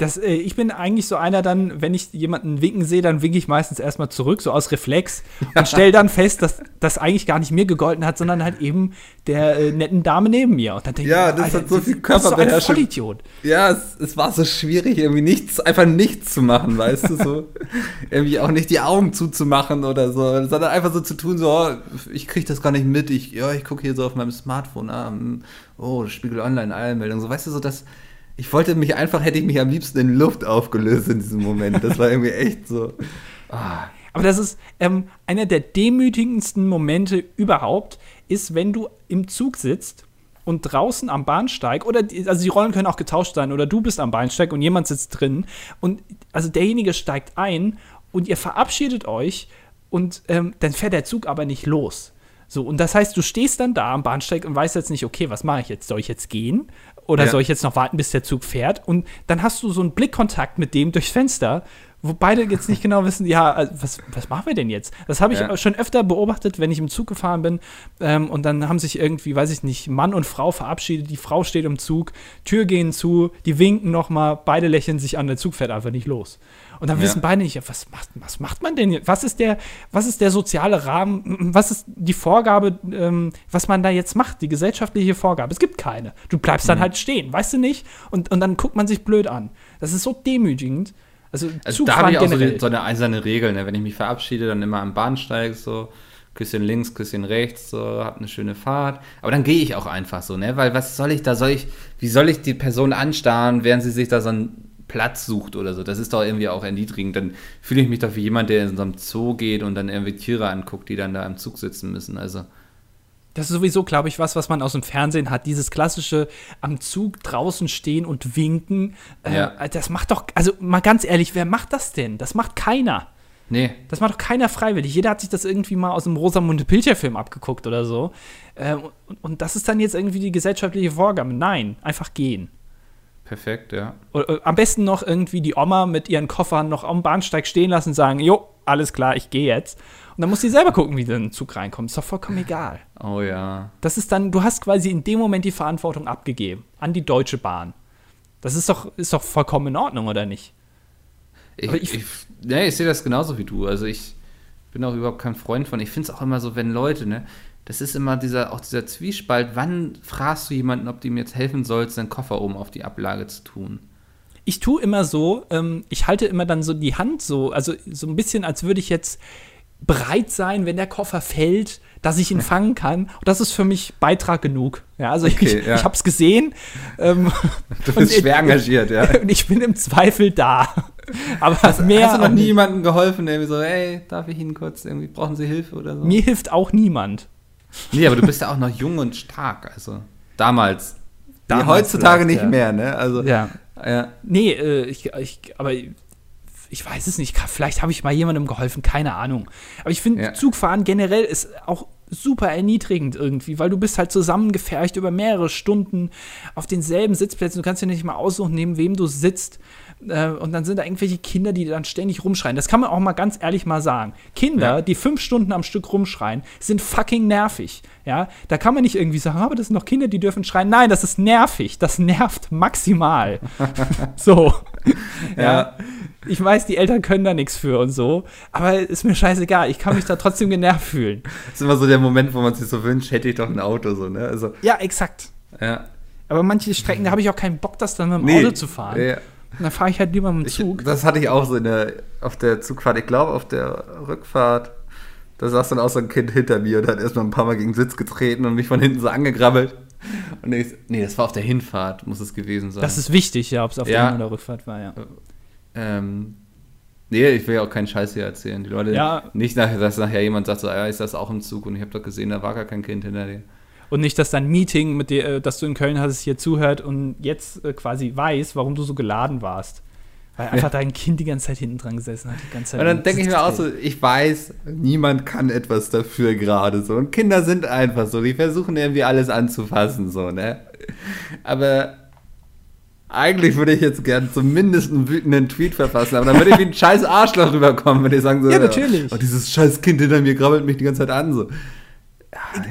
S2: Das, äh, ich bin eigentlich so einer dann, wenn ich jemanden winken sehe, dann winke ich meistens erstmal zurück, so aus Reflex und stelle dann fest, dass das eigentlich gar nicht mir gegolten hat, sondern halt eben der äh, netten Dame neben mir. Und dann denke
S1: Ja,
S2: ich,
S1: das
S2: Alter,
S1: hat so viel
S2: du bist so ein
S1: Körperbeherrschung.
S2: Vollidiot.
S1: Ja, es, es war so schwierig, irgendwie nichts, einfach nichts zu machen, weißt du, so. irgendwie auch nicht die Augen zuzumachen oder so, sondern einfach so zu tun, so, oh, ich krieg das gar nicht mit, ich, ja, ich gucke hier so auf meinem Smartphone, ah, hm, oh, Spiegel Online, Eilmeldung, so, weißt du, so, dass Ich wollte mich einfach, hätte ich mich am liebsten in Luft aufgelöst in diesem Moment. Das war irgendwie echt so.
S2: Ah. Aber das ist ähm, einer der demütigendsten Momente überhaupt, ist, wenn du im Zug sitzt und draußen am Bahnsteig, oder die, also die Rollen können auch getauscht sein, oder du bist am Bahnsteig und jemand sitzt drin und also derjenige steigt ein und ihr verabschiedet euch und ähm, dann fährt der Zug aber nicht los. So, und das heißt, du stehst dann da am Bahnsteig und weißt jetzt nicht, okay, was mache ich jetzt? Soll ich jetzt gehen? Oder ja. soll ich jetzt noch warten, bis der Zug fährt? Und dann hast du so einen Blickkontakt mit dem durchs Fenster, wo beide jetzt nicht genau wissen, ja, also was, was machen wir denn jetzt? Das habe ich ja. schon öfter beobachtet, wenn ich im Zug gefahren bin ähm, und dann haben sich irgendwie, weiß ich nicht, Mann und Frau verabschiedet, die Frau steht im Zug, Tür gehen zu, die winken noch mal, beide lächeln sich an, der Zug fährt einfach nicht los. Und dann ja. wissen beide nicht, was macht, was macht man denn jetzt? Was ist der, was ist der soziale Rahmen? Was ist die Vorgabe, ähm, was man da jetzt macht, die gesellschaftliche Vorgabe? Es gibt keine. Du bleibst dann mhm. halt stehen, weißt du nicht? Und, und dann guckt man sich blöd an. Das ist so demütigend. Also,
S1: also da habe ich auch so, die, so, eine eiserne Regel, ne? wenn ich mich verabschiede, dann immer am Bahnsteig so, Küsschen links, Küsschen rechts, so, hab eine schöne Fahrt. Aber dann gehe ich auch einfach so, ne? Weil was soll ich da, soll ich, wie soll ich die Person anstarren, während sie sich da so einen Platz sucht oder so. Das ist doch irgendwie auch erniedrigend. Dann fühle ich mich doch wie jemand, der in so einem Zoo geht und dann irgendwie Tiere anguckt, die dann da im Zug sitzen müssen. Also.
S2: Das ist sowieso, glaube ich, was, was man aus dem Fernsehen hat. Dieses klassische am Zug draußen stehen und winken. Äh, ja. Das macht doch, also mal ganz ehrlich, wer macht das denn? Das macht keiner. Nee. Das macht doch keiner freiwillig. Jeder hat sich das irgendwie mal aus dem Rosamunde Pilcher-Film abgeguckt oder so. Äh, und, und das ist dann jetzt irgendwie die gesellschaftliche Vorgabe. Nein, einfach gehen.
S1: Perfekt, ja.
S2: Oder, am besten noch irgendwie die Oma mit ihren Koffern noch am Bahnsteig stehen lassen und sagen, jo, alles klar, ich gehe jetzt. Und dann muss sie selber gucken, wie der Zug reinkommt. Ist doch vollkommen egal.
S1: Oh ja.
S2: Das ist dann, du hast quasi in dem Moment die Verantwortung abgegeben an die Deutsche Bahn. Das ist doch, ist doch vollkommen in Ordnung, oder nicht?
S1: Ich, ich, ich, nee, ich sehe das genauso wie du. Also ich bin auch überhaupt kein Freund von. Ich finde es auch immer so, wenn Leute, ne, das ist immer dieser, auch dieser Zwiespalt, wann fragst du jemanden, ob du ihm jetzt helfen sollst, seinen Koffer oben auf die Ablage zu tun?
S2: Ich tue immer so, ähm, ich halte immer dann so die Hand so, also so ein bisschen, als würde ich jetzt bereit sein, wenn der Koffer fällt, dass ich ihn fangen kann. Und das ist für mich Beitrag genug. Ja, also okay, ich, ja. ich habe es gesehen. Ähm,
S1: du bist schwer engagiert, ja.
S2: Und ich bin im Zweifel da.
S1: Aber hast, mehr. Hast du noch nie jemandem geholfen, der so, hey, darf ich Ihnen kurz irgendwie, brauchen Sie Hilfe oder so?
S2: Mir hilft auch niemand.
S1: Nee, aber du bist ja auch noch jung und stark. Also damals. damals heutzutage nicht ja. mehr, ne? Also,
S2: ja. ja. Nee, äh, ich, ich, aber ich weiß es nicht. Vielleicht habe ich mal jemandem geholfen, keine Ahnung. Aber ich finde, ja. Zugfahren generell ist auch super erniedrigend irgendwie, weil du bist halt zusammengefercht über mehrere Stunden auf denselben Sitzplätzen. Du kannst ja nicht mal aussuchen, neben wem du sitzt. Äh, und dann sind da irgendwelche Kinder, die dann ständig rumschreien. Das kann man auch mal ganz ehrlich mal sagen. Kinder, ja. die fünf Stunden am Stück rumschreien, sind fucking nervig. Ja, da kann man nicht irgendwie sagen, aber das sind noch Kinder, die dürfen schreien. Nein, das ist nervig. Das nervt maximal. so. ja. ja. Ich weiß, die Eltern können da nichts für und so, aber ist mir scheißegal. Ich kann mich da trotzdem genervt fühlen.
S1: Das ist immer so der Moment, wo man sich so wünscht, hätte ich doch ein Auto so, ne? Also,
S2: ja, exakt.
S1: Ja.
S2: Aber manche Strecken, da habe ich auch keinen Bock, das dann mit dem nee. Auto zu fahren. Ja. Und dann fahre ich halt lieber mit dem Zug.
S1: Ich, das hatte ich auch so in der, auf der Zugfahrt. Ich glaube, auf der Rückfahrt, da saß dann auch so ein Kind hinter mir und hat erstmal ein paar Mal gegen den Sitz getreten und mich von hinten so angegrabbelt. Und ich, nee, das war auf der Hinfahrt, muss es gewesen sein.
S2: Das ist wichtig, ja, ob es auf ja. der Hin- oder Rückfahrt war, ja.
S1: Ähm, nee, ich will ja auch keinen Scheiß hier erzählen. Die Leute,
S2: ja.
S1: nicht, nach, dass nachher jemand sagt, so, ja, ist das auch im Zug und ich habe doch gesehen, da war gar kein Kind hinter dir.
S2: Und nicht, dass dein Meeting, mit dir, äh, das du in Köln hattest, hier zuhört und jetzt äh, quasi weiß, warum du so geladen warst. Weil einfach ja. dein Kind die ganze Zeit hinten dran gesessen hat. Die ganze Zeit
S1: und dann denke ich mir auch so, ich weiß, niemand kann etwas dafür gerade so. Und Kinder sind einfach so, die versuchen irgendwie alles anzufassen, so, ne? Aber eigentlich würde ich jetzt gern zumindest einen wütenden Tweet verfassen, aber dann würde ich wie ein scheiß Arschloch rüberkommen, wenn die sagen so,
S2: ja, natürlich.
S1: Oh, dieses scheiß Kind hinter mir krabbelt mich die ganze Zeit an, so.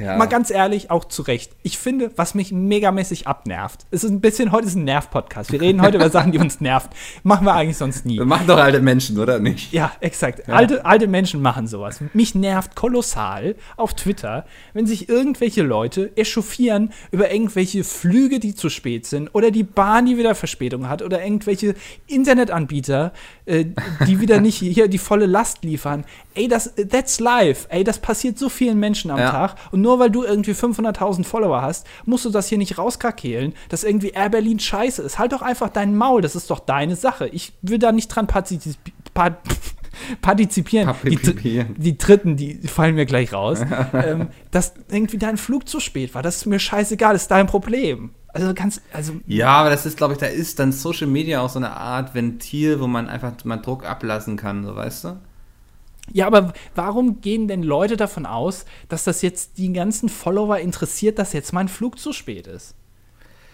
S2: Ja. Mal ganz ehrlich, auch zu Recht. Ich finde, was mich megamäßig abnervt, es ist ein bisschen, heute ist ein Nerv-Podcast. Wir reden heute über Sachen, die uns nerven. Machen wir eigentlich sonst nie.
S1: Wir machen doch alte Menschen, oder nicht?
S2: Ja, exakt. Ja. Alte, alte Menschen machen sowas. Mich nervt kolossal auf Twitter, wenn sich irgendwelche Leute echauffieren über irgendwelche Flüge, die zu spät sind, oder die Bahn, die wieder Verspätung hat, oder irgendwelche Internetanbieter, äh, die wieder nicht hier die volle Last liefern. Ey, das, that's life. Ey, das passiert so vielen Menschen am ja. Tag. Und nur weil du irgendwie 500.000 Follower hast, musst du das hier nicht rauskrakehlen, dass irgendwie Air Berlin scheiße ist. Halt doch einfach dein Maul, das ist doch deine Sache. Ich will da nicht dran partizipieren. partizipieren. Die, die, dritten, die fallen mir gleich raus. ähm, dass irgendwie dein Flug zu spät war. Das ist mir scheißegal, das ist dein Problem. Also ganz, also.
S1: Ja, aber das ist, glaube ich, da ist dann Social Media auch so eine Art Ventil, wo man einfach mal Druck ablassen kann, so weißt du?
S2: Ja, aber warum gehen denn Leute davon aus, dass das jetzt die ganzen Follower interessiert, dass jetzt mein Flug zu spät ist?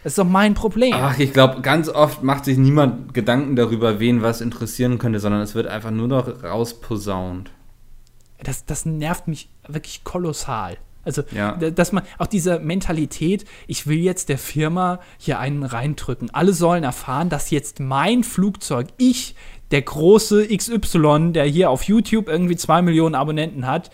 S2: Das ist doch mein Problem.
S1: Ach, ich glaube, ganz oft macht sich niemand Gedanken darüber, wen was interessieren könnte, sondern es wird einfach nur noch rausposaunt.
S2: Das, das nervt mich wirklich kolossal. Also, ja. dass man auch diese Mentalität, ich will jetzt der Firma hier einen reindrücken. Alle sollen erfahren, dass jetzt mein Flugzeug, ich, der große XY, der hier auf YouTube irgendwie zwei Millionen Abonnenten hat,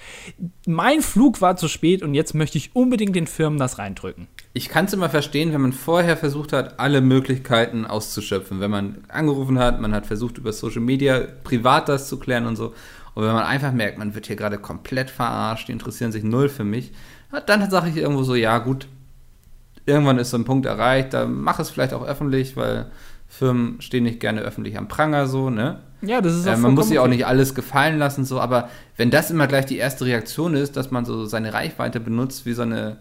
S2: mein Flug war zu spät und jetzt möchte ich unbedingt den Firmen das reindrücken.
S1: Ich kann es immer verstehen, wenn man vorher versucht hat, alle Möglichkeiten auszuschöpfen. Wenn man angerufen hat, man hat versucht, über Social Media privat das zu klären und so. Und wenn man einfach merkt, man wird hier gerade komplett verarscht, die interessieren sich null für mich, dann sage ich irgendwo so, ja gut, irgendwann ist so ein Punkt erreicht, da mach es vielleicht auch öffentlich, weil Firmen stehen nicht gerne öffentlich am Pranger so, ne?
S2: Ja, das ist
S1: auch äh, Man muss sich auch nicht alles gefallen lassen, so, aber wenn das immer gleich die erste Reaktion ist, dass man so seine Reichweite benutzt wie so eine,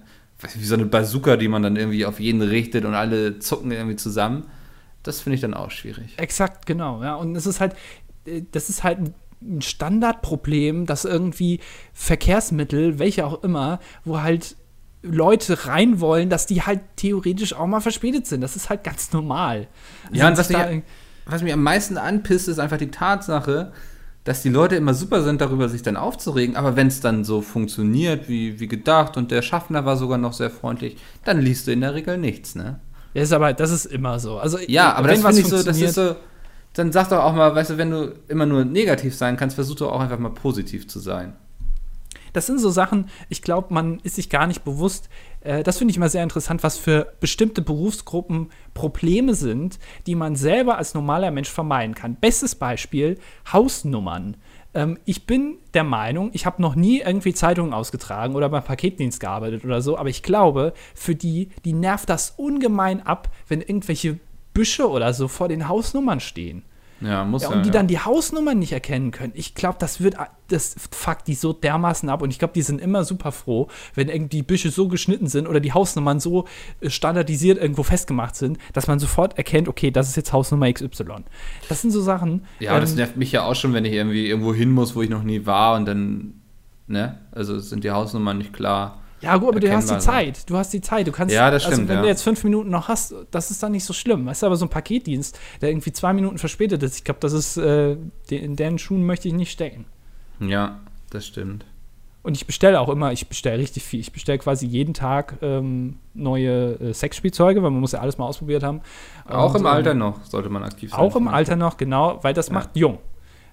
S1: wie so eine Bazooka, die man dann irgendwie auf jeden richtet und alle zucken irgendwie zusammen, das finde ich dann auch schwierig.
S2: Exakt, genau, ja. Und es ist halt, äh, das ist halt ein ein Standardproblem, dass irgendwie Verkehrsmittel, welche auch immer, wo halt Leute rein wollen, dass die halt theoretisch auch mal verspätet sind. Das ist halt ganz normal.
S1: Ja, und was, mich, was mich am meisten anpisst, ist einfach die Tatsache, dass die Leute immer super sind, darüber sich dann aufzuregen, aber wenn es dann so funktioniert, wie, wie gedacht, und der Schaffner war sogar noch sehr freundlich, dann liest du in der Regel nichts, ne?
S2: Ja, ist aber, das ist immer so. Also,
S1: ja, aber das finde ich so, das ist so, dann sag doch auch mal, weißt du, wenn du immer nur negativ sein kannst, versuch doch auch einfach mal positiv zu sein.
S2: Das sind so Sachen, ich glaube, man ist sich gar nicht bewusst. Äh, das finde ich immer sehr interessant, was für bestimmte Berufsgruppen Probleme sind, die man selber als normaler Mensch vermeiden kann. Bestes Beispiel: Hausnummern. Ähm, ich bin der Meinung, ich habe noch nie irgendwie Zeitungen ausgetragen oder beim Paketdienst gearbeitet oder so, aber ich glaube, für die, die nervt das ungemein ab, wenn irgendwelche Büsche oder so vor den Hausnummern stehen.
S1: Ja, muss ja.
S2: Und die
S1: ja.
S2: dann die Hausnummern nicht erkennen können. Ich glaube, das wird, das fuckt die so dermaßen ab. Und ich glaube, die sind immer super froh, wenn irgendwie Büsche so geschnitten sind oder die Hausnummern so äh, standardisiert irgendwo festgemacht sind, dass man sofort erkennt, okay, das ist jetzt Hausnummer XY. Das sind so Sachen.
S1: Ja, ähm, das nervt mich ja auch schon, wenn ich irgendwie irgendwo hin muss, wo ich noch nie war und dann, ne, also sind die Hausnummern nicht klar.
S2: Ja, gut, aber du hast die Zeit. Du hast die Zeit. Du kannst,
S1: ja, das also, stimmt. Also,
S2: wenn
S1: ja.
S2: du jetzt fünf Minuten noch hast, das ist dann nicht so schlimm. Weißt du, aber so ein Paketdienst, der irgendwie zwei Minuten verspätet ist, ich glaube, das ist, äh, in deren Schuhen möchte ich nicht stecken.
S1: Ja, das stimmt.
S2: Und ich bestelle auch immer, ich bestelle richtig viel. Ich bestelle quasi jeden Tag ähm, neue äh, Sexspielzeuge, weil man muss ja alles mal ausprobiert haben.
S1: Auch Und, im Alter ähm, noch sollte man aktiv sein.
S2: Auch im Alter noch, genau, weil das ja. macht jung.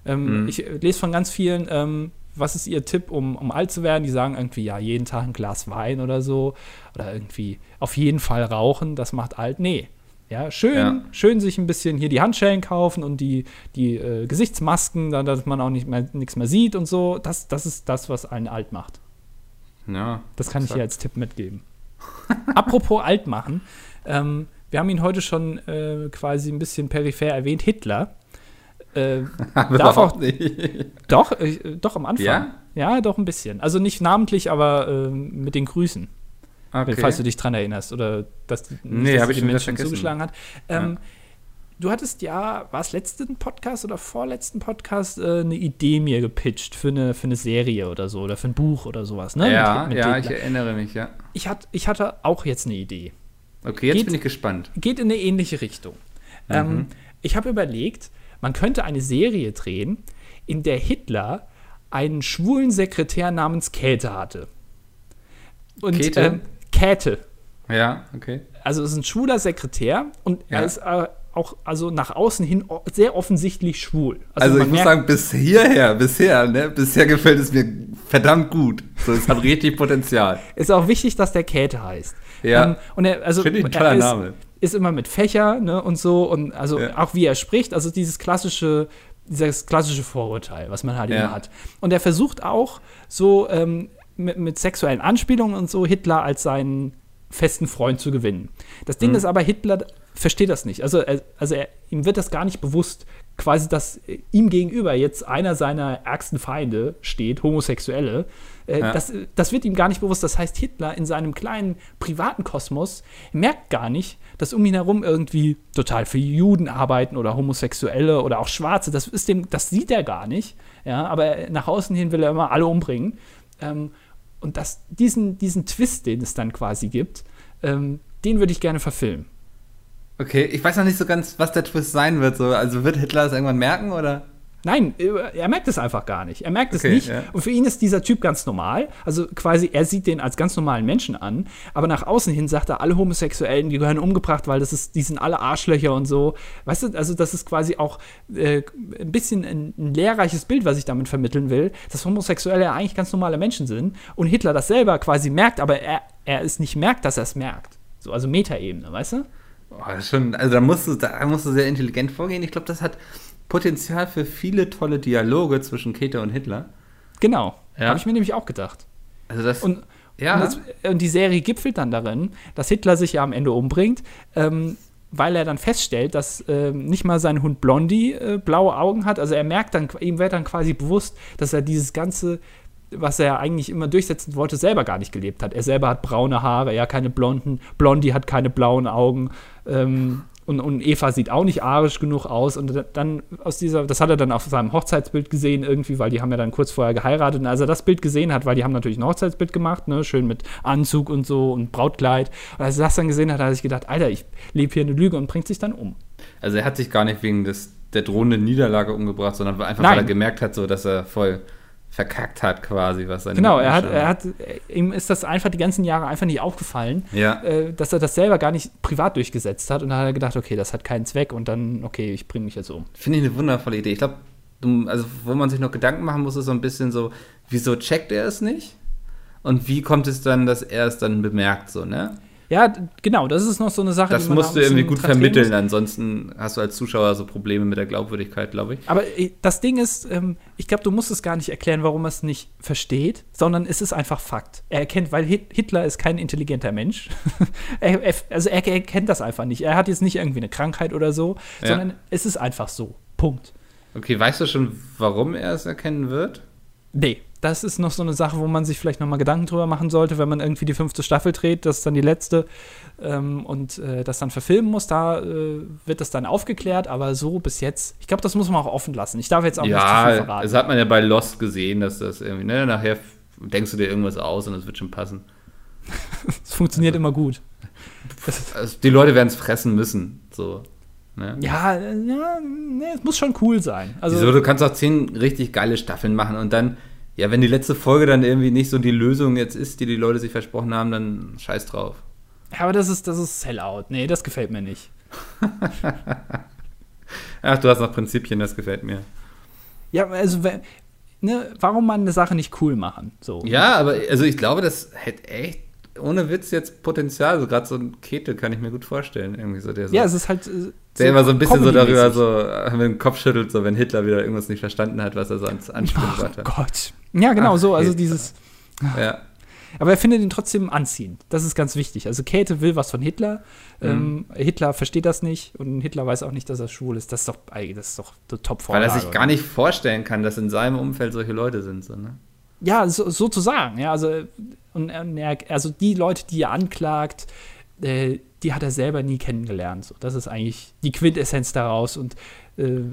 S2: Ähm, mhm. Ich lese von ganz vielen, ähm, was ist ihr Tipp, um, um alt zu werden? Die sagen irgendwie, ja, jeden Tag ein Glas Wein oder so. Oder irgendwie auf jeden Fall rauchen, das macht alt. Nee. Ja, schön, ja. schön sich ein bisschen hier die Handschellen kaufen und die, die äh, Gesichtsmasken, dann, dass man auch nicht mehr, nichts mehr sieht und so. Das, das ist das, was einen alt macht.
S1: Ja.
S2: Das kann exakt. ich hier als Tipp mitgeben. Apropos alt machen, ähm, wir haben ihn heute schon äh, quasi ein bisschen peripher erwähnt, Hitler. Äh, darf auch nicht. Doch, äh, doch am Anfang. Ja? ja, doch ein bisschen. Also nicht namentlich, aber äh, mit den Grüßen. Okay. Falls du dich dran erinnerst oder dass,
S1: nee, dass ich
S2: die Menschen zugeschlagen hat. Ähm, ja. Du hattest ja, war es letzten Podcast oder vorletzten Podcast, äh, eine Idee mir gepitcht für eine, für eine Serie oder so oder für ein Buch oder sowas, ne?
S1: Ja, mit, mit ja, ich erinnere mich, ja.
S2: Ich, hat, ich hatte auch jetzt eine Idee.
S1: Okay, jetzt geht, bin ich gespannt.
S2: Geht in eine ähnliche Richtung. Mhm. Ähm, ich habe überlegt, man könnte eine Serie drehen, in der Hitler einen schwulen Sekretär namens Käthe hatte.
S1: Und, Käthe? Ähm,
S2: Käthe.
S1: Ja, okay.
S2: Also es ist ein schwuler Sekretär und ja. er ist äh, auch also nach außen hin sehr offensichtlich schwul.
S1: Also, also ich muss sagen, bis hierher, bisher, ne, bisher gefällt es mir verdammt gut. So, es hat richtig Potenzial.
S2: Ist auch wichtig, dass der Käthe heißt.
S1: Ja. Ähm,
S2: und er, also,
S1: Finde ich ein toller Name
S2: ist immer mit Fächer ne, und so und also ja. auch wie er spricht, also dieses klassische, dieses klassische Vorurteil, was man halt ja. immer hat. Und er versucht auch so ähm, mit, mit sexuellen Anspielungen und so Hitler als seinen festen Freund zu gewinnen. Das Ding
S1: Mhm.
S2: ist aber, Hitler versteht das nicht. Also, er, also er, ihm wird das gar nicht bewusst, quasi, dass ihm gegenüber jetzt einer seiner ärgsten Feinde steht, Homosexuelle. Äh,
S1: Ja.
S2: das, das wird ihm gar nicht bewusst. Das heißt, Hitler in seinem kleinen privaten Kosmos merkt gar nicht, dass um ihn herum irgendwie total viele Juden arbeiten oder Homosexuelle oder auch Schwarze. Das, ist dem, das sieht er gar nicht. Ja, aber nach außen hin will er immer alle umbringen. Ähm, und das, diesen, diesen Twist, den es dann quasi gibt, ähm, den würde ich gerne verfilmen.
S1: Okay, ich weiß noch nicht so ganz, was der Twist sein wird. So. Also wird Hitler es irgendwann merken oder?
S2: Nein, äh, er merkt es einfach gar nicht. Er merkt es
S1: Okay,
S2: nicht.
S1: ja.
S2: Und für ihn ist dieser Typ ganz normal. Also quasi, er sieht den als ganz normalen Menschen an. Aber nach außen hin sagt er, alle Homosexuellen, die gehören umgebracht, weil das ist, die sind alle Arschlöcher und so. Weißt du, also das ist quasi auch äh, ein bisschen ein, ein lehrreiches Bild, was ich damit vermitteln will, dass Homosexuelle ja eigentlich ganz normale Menschen sind. Und Hitler das selber quasi merkt, aber er, er es nicht merkt, dass er es merkt. So, also Metaebene, weißt du?
S1: Oh, schon, also da musst du, da musst du sehr intelligent vorgehen. Ich glaube, das hat Potenzial für viele tolle Dialoge zwischen Käthe und Hitler.
S2: Genau.
S1: Ja.
S2: Habe ich mir nämlich auch gedacht.
S1: Also das,
S2: Und,
S1: ja,
S2: und, das, und die Serie gipfelt dann darin, dass Hitler sich ja am Ende umbringt, ähm, weil er dann feststellt, dass ähm, nicht mal sein Hund Blondie äh, blaue Augen hat. Also er merkt dann, ihm wird dann quasi bewusst, dass er dieses ganze, was er eigentlich immer durchsetzen wollte, selber gar nicht gelebt hat. Er selber hat braune Haare, er keine blonden, Blondie hat keine blauen Augen. Ähm, und, und Eva sieht auch nicht arisch genug aus. Und dann aus dieser, das hat er dann auf seinem Hochzeitsbild gesehen, irgendwie, weil die haben ja dann kurz vorher geheiratet. Und als er das Bild gesehen hat, weil die haben natürlich ein Hochzeitsbild gemacht, ne, schön mit Anzug und so und Brautkleid. Und als er das dann gesehen hat, hat er sich gedacht, Alter, ich lebe hier eine Lüge und bringt sich dann um.
S1: also er hat sich gar nicht wegen des, der drohenden Niederlage umgebracht, sondern einfach,
S2: Nein.
S1: weil er gemerkt hat, so, dass er voll verkackt hat quasi, was seine
S2: Genau, er hat, er hat, ihm ist das einfach die ganzen Jahre einfach nicht aufgefallen,
S1: Ja.
S2: äh, dass er das selber gar nicht privat durchgesetzt hat. Und dann hat er gedacht, okay, das hat keinen Zweck und dann, okay, ich bringe mich jetzt um.
S1: Finde ich eine wundervolle Idee. Ich glaube, also wo man sich noch Gedanken machen muss, ist so ein bisschen so, wieso checkt er es nicht? Und wie kommt es dann, dass er es dann bemerkt, so, ne?
S2: Ja, genau, das ist noch so eine Sache,
S1: Das
S2: die man
S1: musst
S2: auch
S1: du irgendwie gut vermitteln, ansonsten hast du als Zuschauer so Probleme mit der Glaubwürdigkeit, glaube ich.
S2: Aber äh, das Ding ist, ähm, ich glaube, du musst es gar nicht erklären, warum er es nicht versteht, sondern es ist einfach Fakt. Er erkennt, weil Hit Hitler ist kein intelligenter Mensch. er, er, also er, er kennt das einfach nicht. Er hat jetzt nicht irgendwie eine Krankheit oder so,
S1: Ja.
S2: sondern es ist einfach so. Punkt.
S1: Okay, weißt du schon, warum er es erkennen wird?
S2: Nee, das ist noch so eine Sache, wo man sich vielleicht noch mal Gedanken drüber machen sollte, wenn man irgendwie die fünfte Staffel dreht, das ist dann die letzte ähm, und äh, das dann verfilmen muss, da äh, wird das dann aufgeklärt, aber so bis jetzt, ich glaube, das muss man auch offen lassen. Ich darf jetzt auch nicht zu viel
S1: Ja,
S2: verraten.
S1: das hat man ja bei Lost gesehen, dass das irgendwie, ne, nachher denkst du dir irgendwas aus und es wird schon passen.
S2: Es funktioniert
S1: Also
S2: immer gut.
S1: Also, die Leute werden es fressen müssen, so. Ne?
S2: Ja, äh, ja nee, es muss schon cool sein. Also,
S1: Wieso, du kannst auch zehn richtig geile Staffeln machen und dann, ja, wenn die letzte Folge dann irgendwie nicht so die Lösung jetzt ist, die die Leute sich versprochen haben, dann scheiß drauf.
S2: ja, aber das ist, das ist Sellout. Nee, das gefällt mir nicht.
S1: Ach, du hast noch Prinzipien, das gefällt mir.
S2: Ja, also, ne, warum man eine Sache nicht cool machen? So.
S1: Ja, aber also ich glaube, das hätte echt ohne Witz jetzt Potenzial. Also gerade so ein Kete kann ich mir gut vorstellen. Irgendwie so, der so,
S2: Ja, es ist halt. äh,
S1: der immer so ein bisschen so darüber so äh, mit dem Kopf schüttelt, so wenn Hitler wieder irgendwas nicht verstanden hat, was er sonst anspielen
S2: Oh
S1: wollte.
S2: Gott. Ja, genau
S1: Ach,
S2: so. Also
S1: Hitler.
S2: dieses.
S1: Ja.
S2: Aber er findet ihn trotzdem anziehend. Das ist ganz wichtig. Also Käthe will was von Hitler. Ähm, Hitler versteht das nicht und Hitler weiß auch nicht, dass er schwul ist. Das ist doch, ey, das ist doch der top
S1: Weil er sich gar nicht vorstellen kann, dass in seinem Umfeld solche Leute sind. So, ne?
S2: Ja, so, sozusagen. Ja, also, und, also die Leute, die er anklagt, äh, die hat er selber nie kennengelernt. So, das ist eigentlich die Quintessenz daraus. Und äh,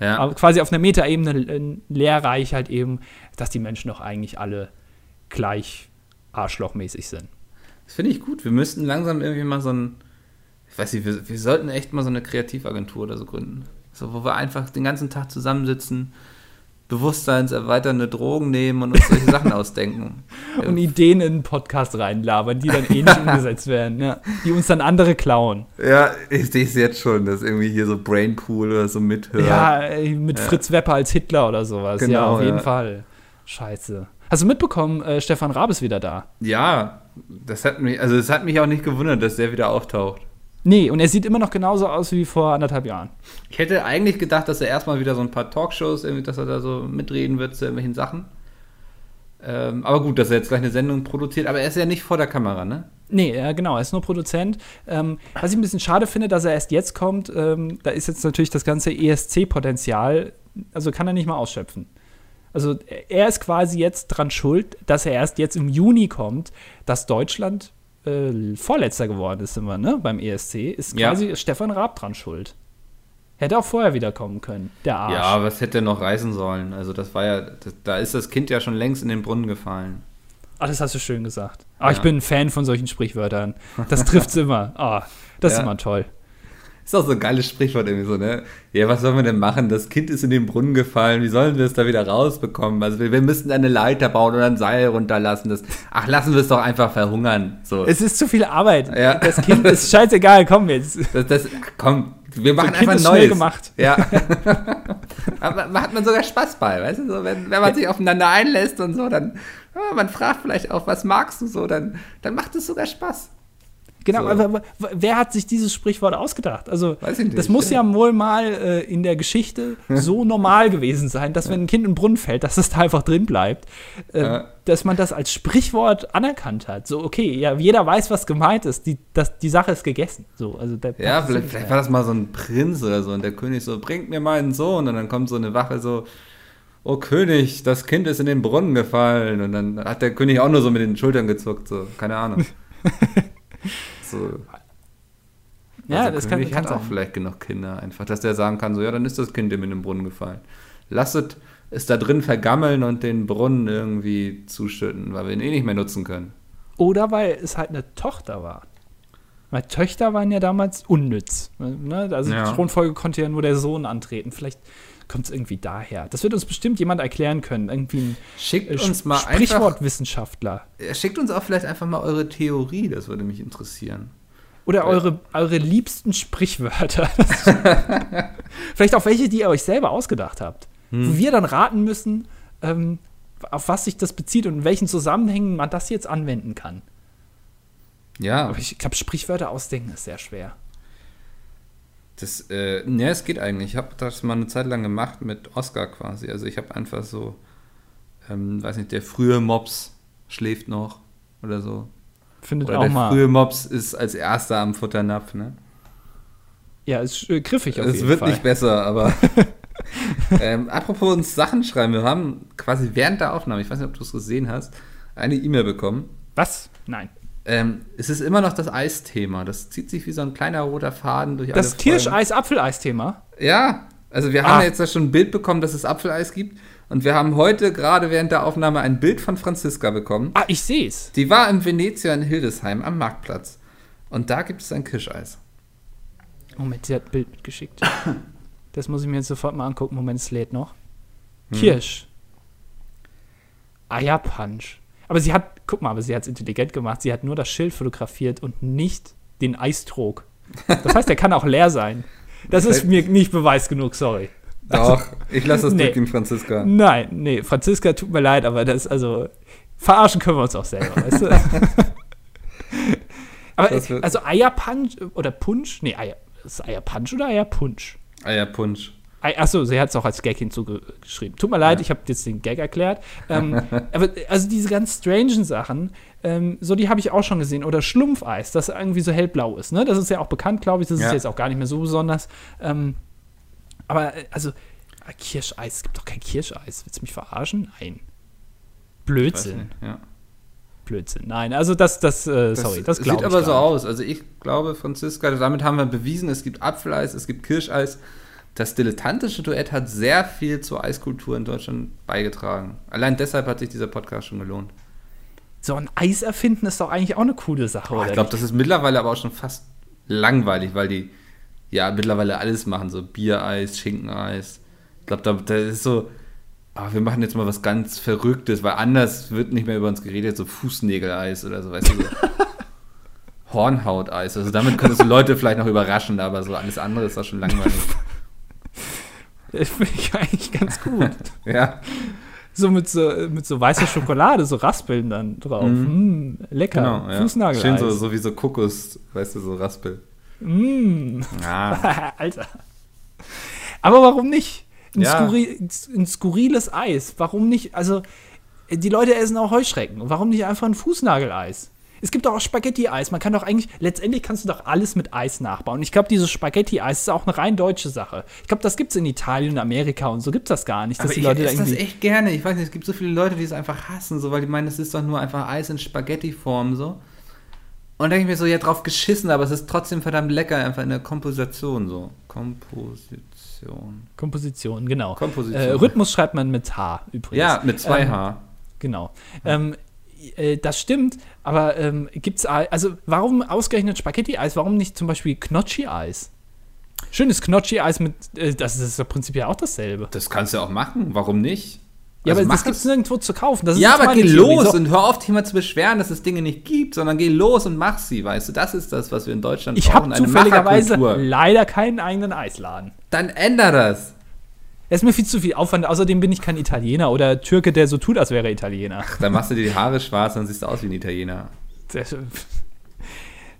S1: Ja.
S2: aber quasi auf einer Metaebene äh, lehrreich halt eben, dass die Menschen doch eigentlich alle gleich arschlochmäßig sind.
S1: Das finde ich gut. Wir müssten langsam irgendwie mal so ein, ich weiß nicht, wir, wir sollten echt mal so eine Kreativagentur oder so gründen. So, wo wir einfach den ganzen Tag zusammensitzen, bewusstseinserweiternde Drogen nehmen und uns solche Sachen ausdenken.
S2: Und Ideen in einen Podcast reinlabern, die dann nicht umgesetzt werden, ja. die uns dann andere klauen.
S1: Ja, ich sehe es jetzt schon, dass irgendwie hier so Brainpool oder so mithört.
S2: Ja, mit Fritz Wepper als Hitler oder sowas. ja,
S1: Genau,
S2: auf jeden
S1: ja.
S2: Fall. Scheiße. Hast du mitbekommen, äh, Stefan Raab ist wieder da?
S1: Ja, das hat mich, also es hat mich auch nicht gewundert, dass der wieder auftaucht.
S2: Nee, und er sieht immer noch genauso aus wie vor anderthalb Jahren.
S1: Ich hätte eigentlich gedacht, dass er erstmal wieder so ein paar Talkshows, dass er da so mitreden wird zu irgendwelchen Sachen. Ähm, aber gut, dass er jetzt gleich eine Sendung produziert, aber er ist ja nicht vor der Kamera, ne?
S2: Nee, ja, genau, er ist nur Produzent. Ähm, was ich ein bisschen schade finde, dass er erst jetzt kommt, ähm, da ist jetzt natürlich das ganze ESC-Potenzial, also kann er nicht mal ausschöpfen. Also er ist quasi jetzt dran schuld, dass er erst jetzt im Juni kommt, dass Deutschland äh, Vorletzter geworden ist immer, ne, beim ESC, ist
S1: Ja.
S2: quasi Stefan Raab dran schuld. Hätte auch vorher wiederkommen können, der Arsch.
S1: Ja, was hätte noch reißen sollen? Also das war ja, das, da ist das Kind ja schon längst in den Brunnen gefallen.
S2: Ah, das hast du schön gesagt. Ah,
S1: Ja.
S2: ich bin ein Fan von solchen Sprichwörtern. Das trifft's immer. Ah, das ist
S1: Ja.
S2: immer toll.
S1: Ist auch so ein geiles Sprichwort irgendwie so, ne? Ja, was sollen wir denn machen? Das Kind ist in den Brunnen gefallen. Wie sollen wir es da wieder rausbekommen? Also wir, wir müssten eine Leiter bauen oder ein Seil runterlassen. Das, ach, lassen wir es doch einfach verhungern. So.
S2: Es ist zu viel Arbeit.
S1: Ja.
S2: Das Kind ist scheißegal, komm jetzt.
S1: Das, das, komm, wir machen
S2: Kind
S1: einfach
S2: ist
S1: Neues.
S2: schnell gemacht.
S1: Ja. Aber da hat man sogar Spaß bei, weißt du? So, wenn, wenn man sich aufeinander einlässt und so, dann, ja, man fragt vielleicht auch, was magst du so, dann, dann macht es sogar Spaß.
S2: Genau,
S1: So.
S2: aber, wer hat sich dieses Sprichwort ausgedacht? Also,
S1: nicht,
S2: das muss
S1: ja.
S2: ja wohl mal äh, in der Geschichte so normal gewesen sein, dass wenn ein Kind in den Brunnen fällt, dass es da einfach drin bleibt. Äh,
S1: Ja.
S2: Dass man das als Sprichwort anerkannt hat. So, okay, ja, jeder weiß, was gemeint ist. Die, das, die Sache ist gegessen. So, also
S1: Ja, vielleicht, vielleicht war das mal so ein Prinz oder so und der König so, bringt mir meinen Sohn und dann kommt so eine Wache so, oh König, das Kind ist in den Brunnen gefallen und dann hat der König auch nur so mit den Schultern gezuckt, so, keine Ahnung. so.
S2: Ja,
S1: Also
S2: das kann, kann
S1: hat auch
S2: sein.
S1: vielleicht genug Kinder, einfach, dass der sagen kann, so, ja, dann ist das Kind ihm in den Brunnen gefallen. Lasset es da drin vergammeln und den Brunnen irgendwie zuschütten, weil wir ihn eh nicht mehr nutzen können.
S2: Oder weil es halt eine Tochter war. Weil Töchter waren ja damals unnütz. Ne? Also
S1: Ja.
S2: die Thronfolge konnte ja nur der Sohn antreten. Vielleicht kommt es irgendwie daher. Das wird uns bestimmt jemand erklären können. Irgendwie ein
S1: Schickt
S2: äh,
S1: uns mal einfach,
S2: Sprichwortwissenschaftler.
S1: Ja, schickt uns auch vielleicht einfach mal eure Theorie, das würde mich interessieren.
S2: Oder eure, eure liebsten Sprichwörter. Vielleicht auch welche, die ihr euch selber ausgedacht habt.
S1: Hm.
S2: Wo wir dann raten müssen, ähm, auf was sich das bezieht und in welchen Zusammenhängen man das jetzt anwenden kann.
S1: Ja,
S2: Aber ich glaube, Sprichwörter ausdenken ist sehr schwer.
S1: Das, äh, ja, es geht eigentlich. Ich habe das mal eine Zeit lang gemacht mit Oscar quasi. Also ich habe einfach so, ähm, weiß nicht, der frühe Mops schläft noch oder so.
S2: Findet
S1: Oder
S2: auch
S1: der
S2: mal.
S1: frühe Mops ist als erster am Futternapf, ne?
S2: Ja, ist äh, griffig auf
S1: Es
S2: jeden
S1: wird
S2: Fall.
S1: nicht besser, aber. ähm, apropos uns Sachen schreiben, wir haben quasi während der Aufnahme, ich weiß nicht, ob du es gesehen hast, eine E-Mail bekommen.
S2: Was? Nein.
S1: Ähm, es ist immer noch das Eisthema. Das zieht sich wie so ein kleiner roter Faden durch
S2: Das
S1: alle Folgen.
S2: Kirscheis-Apfeleis-Thema.
S1: Ja, also wir
S2: Ah.
S1: haben jetzt da schon ein Bild bekommen, dass es Apfeleis gibt. Und wir haben heute gerade während der Aufnahme ein Bild von Franziska bekommen.
S2: Ah, ich sehe es.
S1: Die war im Venezia in Hildesheim am Marktplatz. Und da gibt es ein Kirscheis.
S2: Moment, sie hat ein Bild mitgeschickt. Das muss ich mir jetzt sofort mal angucken. Moment, es lädt noch.
S1: Hm.
S2: Kirsch. Eierpunch. Aber sie hat, guck mal, aber sie hat es intelligent gemacht. Sie hat nur das Schild fotografiert und nicht den Eistrog. Das heißt, der kann auch leer sein. Das ist mir nicht Beweis genug, sorry.
S1: Doch, ich lasse das
S2: nee.
S1: durchgehen, Franziska.
S2: Nein, nee, Franziska, tut mir leid, aber das, also, verarschen können wir uns auch selber, weißt du? aber, also Eierpunch oder Punsch? Nee, Eier, ist Eierpunch oder Eierpunsch?
S1: Eierpunsch.
S2: Achso, sie hat es auch als Gag hinzugeschrieben. Tut mir leid, ich habe jetzt den Gag erklärt. Ähm, aber also diese ganz strangen Sachen, ähm, so die habe ich auch schon gesehen. Oder Schlumpfeis, das irgendwie so hellblau ist. Ne? Das ist ja auch bekannt, glaube ich. Das
S1: Ja.
S2: ist jetzt auch gar nicht mehr so besonders. Ähm, aber äh, also äh, Kirscheis, es gibt doch kein Kirscheis. Willst du mich verarschen? Nein. Blödsinn.
S1: nicht, Ja.
S2: Blödsinn. Nein, also das, das, äh,
S1: Das
S2: sorry, das glaube
S1: sieht aber so aus. Also ich glaube, Franziska, damit haben wir bewiesen, es gibt Apfeleis, es gibt Kirscheis. Das dilettantische Duett hat sehr viel zur Eiskultur in Deutschland beigetragen. Allein deshalb hat sich dieser Podcast schon gelohnt.
S2: So ein Eis erfinden ist doch eigentlich auch eine coole Sache, oder?
S1: ich glaube, das ist mittlerweile aber auch schon fast langweilig, weil die ja mittlerweile alles machen, so Biereis, Schinkeneis. Ich glaube, da, da ist so, ah, wir machen jetzt mal was ganz Verrücktes, weil anders wird nicht mehr über uns geredet, so Fußnägeleis oder so, weißt du, so. Hornhauteis. Also damit könntest du Leute vielleicht noch überraschen, aber so alles andere ist doch schon langweilig.
S2: Das finde ich eigentlich ganz gut.
S1: ja,
S2: So mit so, mit so weißer Schokolade, so Raspeln dann drauf. Mm, lecker.
S1: genau. Ja.
S2: Fußnagel.
S1: Schön so, so wie so Kokos, weißt du, so Raspel.
S2: Mm.
S1: Ah,
S2: Alter. Aber warum nicht? Ein,
S1: Ja.
S2: skurri ein skurriles Eis. Warum nicht? Also, die Leute essen auch Heuschrecken. Warum nicht einfach ein Fußnageleis? Es gibt doch auch Spaghetti-Eis. Man kann doch eigentlich, letztendlich kannst du doch alles mit Eis nachbauen. Ich glaube, dieses Spaghetti-Eis ist auch eine rein deutsche Sache. Ich glaube, das gibt es in Italien und Amerika und so gibt es das gar nicht. Dass
S1: Aber
S2: die
S1: ich
S2: Leute da
S1: esse das
S2: irgendwie.
S1: echt gerne. Ich weiß nicht, es gibt so viele Leute, die es einfach hassen, so, weil die meinen, das ist doch nur einfach Eis in Spaghetti-Form, so. Und denke ich mir so, ja, drauf geschissen, aber es ist trotzdem verdammt lecker, einfach in der Komposition, so. Komposition.
S2: Komposition, genau.
S1: Komposition.
S2: Äh, Rhythmus schreibt man mit H übrigens.
S1: Ja, mit zwei
S2: Ähm,
S1: H.
S2: Genau. Ähm, äh, das stimmt, aber ähm, gibt's Ei- also warum ausgerechnet Spaghetti-Eis? Warum nicht zum Beispiel Gnocchi-Eis? Schönes Gnocchi-Eis mit, äh, das ist ja prinzipiell auch dasselbe.
S1: Das kannst du auch machen, warum nicht?
S2: Ja,
S1: Also
S2: aber das gibt's
S1: es.
S2: nirgendwo zu kaufen. Das ist
S1: Ja, aber geh los
S2: So,
S1: und hör auf, dich mal zu beschweren, dass es Dinge nicht gibt, sondern geh los und mach sie, weißt du? Das ist das, was wir in Deutschland
S2: ich habe
S1: eine
S2: zufälligerweise
S1: Macherkultur.
S2: leider keinen eigenen Eisladen.
S1: Dann änder das.
S2: Das ist mir viel zu viel Aufwand. Außerdem bin ich kein Italiener oder Türke, der so tut, als wäre er Italiener.
S1: Dann machst du dir die Haare schwarz und siehst aus wie ein Italiener.
S2: Sehr schön.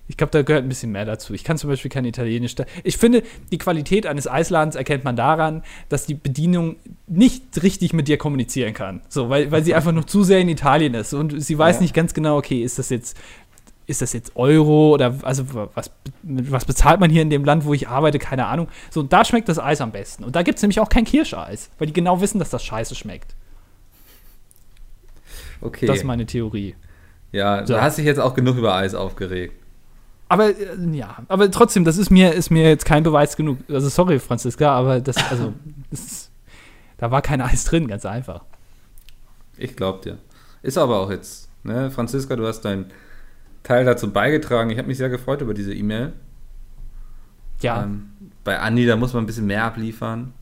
S2: Ich glaube, da gehört ein bisschen mehr dazu. Ich kann zum Beispiel kein Italienisch. da- Ich finde, die Qualität eines Eisladens erkennt man daran, dass die Bedienung nicht richtig mit dir kommunizieren kann. So, weil, weil sie einfach noch zu sehr in Italien ist und sie weiß
S1: Ja.
S2: nicht ganz genau, okay, ist das jetzt, ist das jetzt Euro oder also was, was bezahlt man hier in dem Land, wo ich arbeite, keine Ahnung. So, und da schmeckt das Eis am besten. Und da gibt es nämlich auch kein Kirscheis, weil die genau wissen, dass das scheiße schmeckt.
S1: Okay.
S2: Das ist meine Theorie.
S1: ja,
S2: So.
S1: du hast dich jetzt auch genug über Eis aufgeregt.
S2: Aber äh, ja, aber trotzdem, das ist mir, ist mir jetzt kein Beweis genug. Also sorry, Franziska, aber das, also, das ist, da war kein Eis drin, ganz einfach.
S1: Ich glaub dir. Ist aber auch jetzt, ne? Franziska, du hast deinen Teil dazu beigetragen. Ich habe mich sehr gefreut über diese E-Mail.
S2: Ja,
S1: Ähm, bei Andi, da muss man ein bisschen mehr abliefern.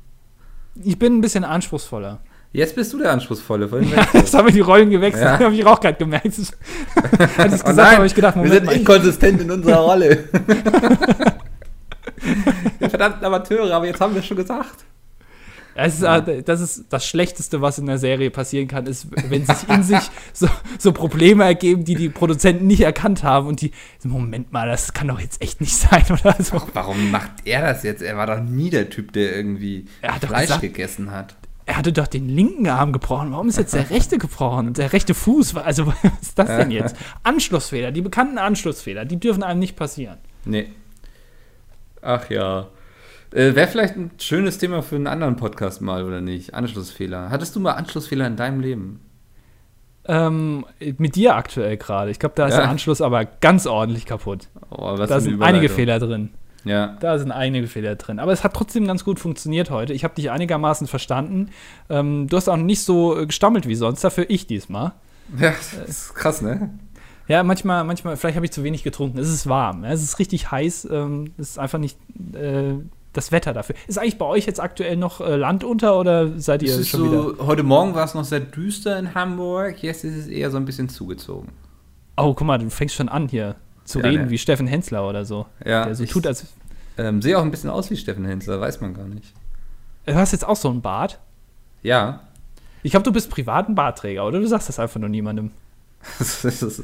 S2: ich bin ein bisschen anspruchsvoller.
S1: Jetzt bist du der Anspruchsvolle. Vorhin warst
S2: Jetzt haben wir die Rollen gewechselt,
S1: Ja.
S2: habe ich auch gerade gemerkt. Als ich
S1: Oh
S2: gesagt habe, ich gedacht,
S1: wir
S2: Moment
S1: sind
S2: mal, ich-
S1: inkonsistent in unserer Rolle. Wir verdammten Amateure, aber jetzt haben wir es schon gesagt.
S2: Es ist, äh, das ist das Schlechteste, was in der Serie passieren kann, ist, wenn sich in sich so, so Probleme ergeben, die die Produzenten nicht erkannt haben und die, Moment mal, das kann doch jetzt echt nicht sein oder so.
S1: Warum macht er das jetzt? Er war doch nie der Typ, der irgendwie Fleisch
S2: gesagt-
S1: gegessen hat.
S2: Er hatte doch den linken Arm gebrochen. Warum ist jetzt der rechte gebrochen? Der rechte Fuß? Also, was ist das denn jetzt? Anschlussfehler, die bekannten Anschlussfehler, die dürfen einem nicht passieren.
S1: Nee. Ach ja. Äh, Wäre vielleicht ein schönes Thema für einen anderen Podcast mal, oder nicht? Anschlussfehler. Hattest du mal Anschlussfehler in deinem Leben?
S2: Ähm, mit dir aktuell gerade. Ich glaube, da ist
S1: Ja.
S2: der Anschluss aber ganz ordentlich kaputt.
S1: Oh,
S2: Da sind einige. Fehler drin.
S1: Ja.
S2: Da sind einige Fehler drin. Aber es hat trotzdem ganz gut funktioniert heute. Ich habe dich einigermaßen verstanden. Ähm, du hast auch nicht so äh, gestammelt wie sonst. Dafür ich diesmal.
S1: Ja, das ist krass, ne?
S2: Ja, manchmal, manchmal, vielleicht habe ich zu wenig getrunken. Es ist warm. Es ist richtig heiß. Ähm, es ist einfach nicht äh, das Wetter dafür. Ist eigentlich bei euch jetzt aktuell noch äh, Land unter oder seid ihr schon wieder?
S1: so, heute Morgen war es noch sehr düster in Hamburg, jetzt ist es eher so ein bisschen zugezogen.
S2: Oh, guck mal, du fängst schon an hier zu
S1: Ja,
S2: reden
S1: ne.
S2: wie Steffen Hensler oder so.
S1: Ja,
S2: der so
S1: ich
S2: tut, als.
S1: ähm, sehe auch ein bisschen aus wie Steffen Hensler, weiß man gar nicht.
S2: Du hast jetzt auch so einen Bart.
S1: Ja,
S2: Ich glaube, du bist privat ein Bartträger, oder? Du sagst das einfach nur niemandem.
S1: das ist, das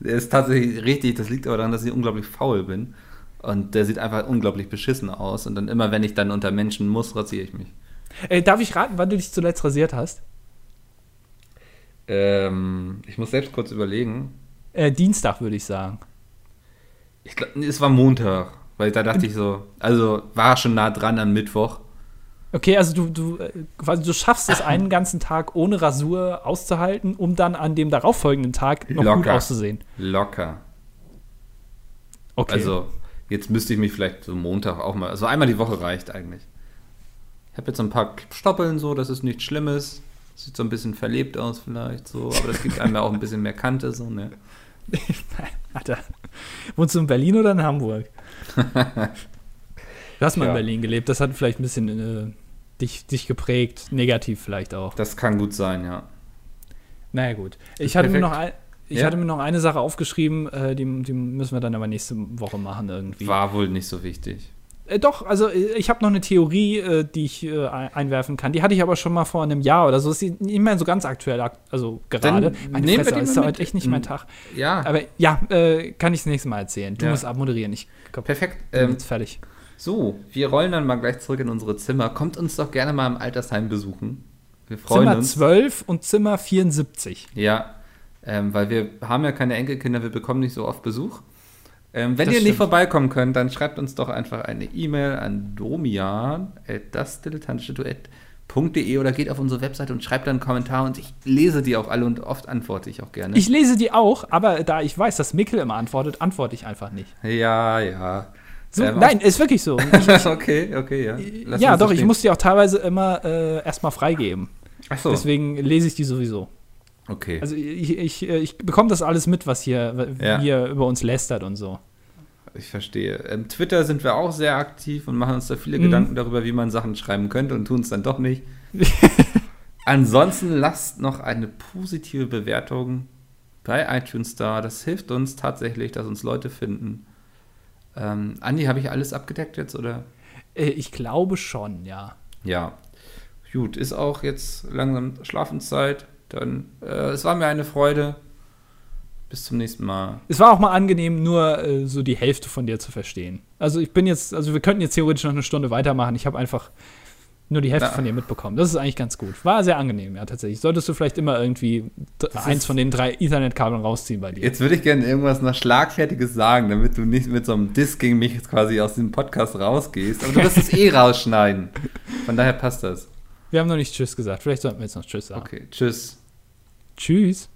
S1: ist tatsächlich richtig. Das liegt aber daran, dass ich unglaublich faul bin. Und der sieht einfach unglaublich beschissen aus. Und dann immer, wenn ich dann unter Menschen muss, rasiere ich mich.
S2: Äh, darf ich raten, wann du dich zuletzt rasiert hast?
S1: Ähm, ich muss selbst kurz überlegen.
S2: Äh, Dienstag, würde ich sagen.
S1: Ich glaube, es war Montag. Weil da dachte ich so, also war schon nah dran am Mittwoch.
S2: Okay, also du, du, äh, quasi du schaffst es einen ganzen Tag ohne Rasur auszuhalten, um dann an dem darauffolgenden Tag noch gut
S1: Locker.
S2: auszusehen.
S1: Locker.
S2: Okay.
S1: Also, jetzt müsste ich mich vielleicht so Montag auch mal. Also einmal die Woche reicht eigentlich. Ich habe jetzt ein paar Stoppeln so, das ist nichts Schlimmes. Sieht so ein bisschen verlebt aus vielleicht so, aber das gibt einem ja auch ein bisschen mehr Kante so, ne?
S2: Alter, wohnst du in Berlin oder in Hamburg? Du hast mal
S1: Ja.
S2: in Berlin gelebt, das hat vielleicht ein bisschen äh, dich, dich geprägt, negativ vielleicht auch.
S1: Das kann gut sein, ja.
S2: Naja, gut. Ich hatte,
S1: perfekt.
S2: noch ein, ich
S1: Ja.
S2: hatte mir noch eine Sache aufgeschrieben, äh, die, die müssen wir dann aber nächste Woche machen irgendwie.
S1: War wohl nicht so wichtig.
S2: Äh, doch, also äh, ich habe noch eine Theorie, äh, die ich äh, ein- einwerfen kann. Die hatte ich aber schon mal vor einem Jahr oder so. Ist nicht mehr so ganz aktuell, ak- also gerade.
S1: Dann
S2: Meine
S1: nehmen wir
S2: Fresse,
S1: die
S2: ist heute echt nicht mein
S1: Mhm.
S2: Tag.
S1: Ja,
S2: Aber ja, äh, kann ich das nächste Mal erzählen. Du
S1: Ja.
S2: musst abmoderieren. Ich glaub,
S1: perfekt. Ähm,
S2: jetzt fertig.
S1: so, wir rollen dann mal gleich zurück in unsere Zimmer. Kommt uns doch gerne mal im Altersheim besuchen. Wir freuen
S2: Zimmer
S1: uns.
S2: 12 und Zimmer 74.
S1: Ja, ähm, weil wir haben ja keine Enkelkinder, wir bekommen nicht so oft Besuch. Ähm, wenn
S2: Das
S1: ihr nicht
S2: stimmt.
S1: vorbeikommen könnt, dann schreibt uns doch einfach eine E-Mail an domian.dasdilettantische.de oder geht auf unsere Webseite und schreibt dann einen Kommentar und ich lese die auch alle und oft antworte ich auch gerne.
S2: Ich lese die auch, aber da ich weiß, dass Mikkel immer antwortet, antworte ich einfach nicht.
S1: ja, ja.
S2: So,
S1: Ähm,
S2: nein, ist wirklich so.
S1: okay, okay, ja. Lass
S2: ja,
S1: uns so
S2: doch, ich muss die auch teilweise immer äh, erstmal freigeben.
S1: Ach so,
S2: Deswegen lese ich die sowieso.
S1: Okay.
S2: Also ich, ich, äh, ich bekomme das alles mit, was hier,
S1: Ja.
S2: hier über uns lästert und so.
S1: Ich verstehe. Ähm, Twitter sind wir auch sehr aktiv und machen uns da viele
S2: Mhm.
S1: Gedanken darüber, wie man Sachen schreiben könnte und tun es dann doch nicht. Ansonsten lasst noch eine positive Bewertung bei iTunes da. Das hilft uns tatsächlich, dass uns Leute finden. Ähm, Andi, habe ich alles abgedeckt jetzt oder?
S2: Äh, ich glaube schon, ja.
S1: Ja. Gut, ist auch jetzt langsam Schlafenszeit. Dann, äh, es war mir eine Freude. Bis zum nächsten Mal.
S2: Es war auch mal angenehm, nur äh, so die Hälfte von dir zu verstehen. Also ich bin jetzt, also wir könnten jetzt theoretisch noch eine Stunde weitermachen. Ich habe einfach nur die Hälfte
S1: Na.
S2: von dir mitbekommen. Das ist eigentlich ganz gut. War sehr angenehm, ja, tatsächlich. Solltest du vielleicht immer irgendwie
S1: Das
S2: eins von den drei Ethernet-Kabeln rausziehen bei dir.
S1: Jetzt würde ich gerne irgendwas noch Schlagfertiges sagen, damit du nicht mit so einem Diss gegen mich jetzt quasi aus dem Podcast rausgehst. Aber du wirst es eh rausschneiden. Von daher passt das.
S2: Wir haben noch nicht Tschüss gesagt. Vielleicht sollten wir jetzt noch Tschüss sagen.
S1: Okay, tschüss.
S2: Tschüss.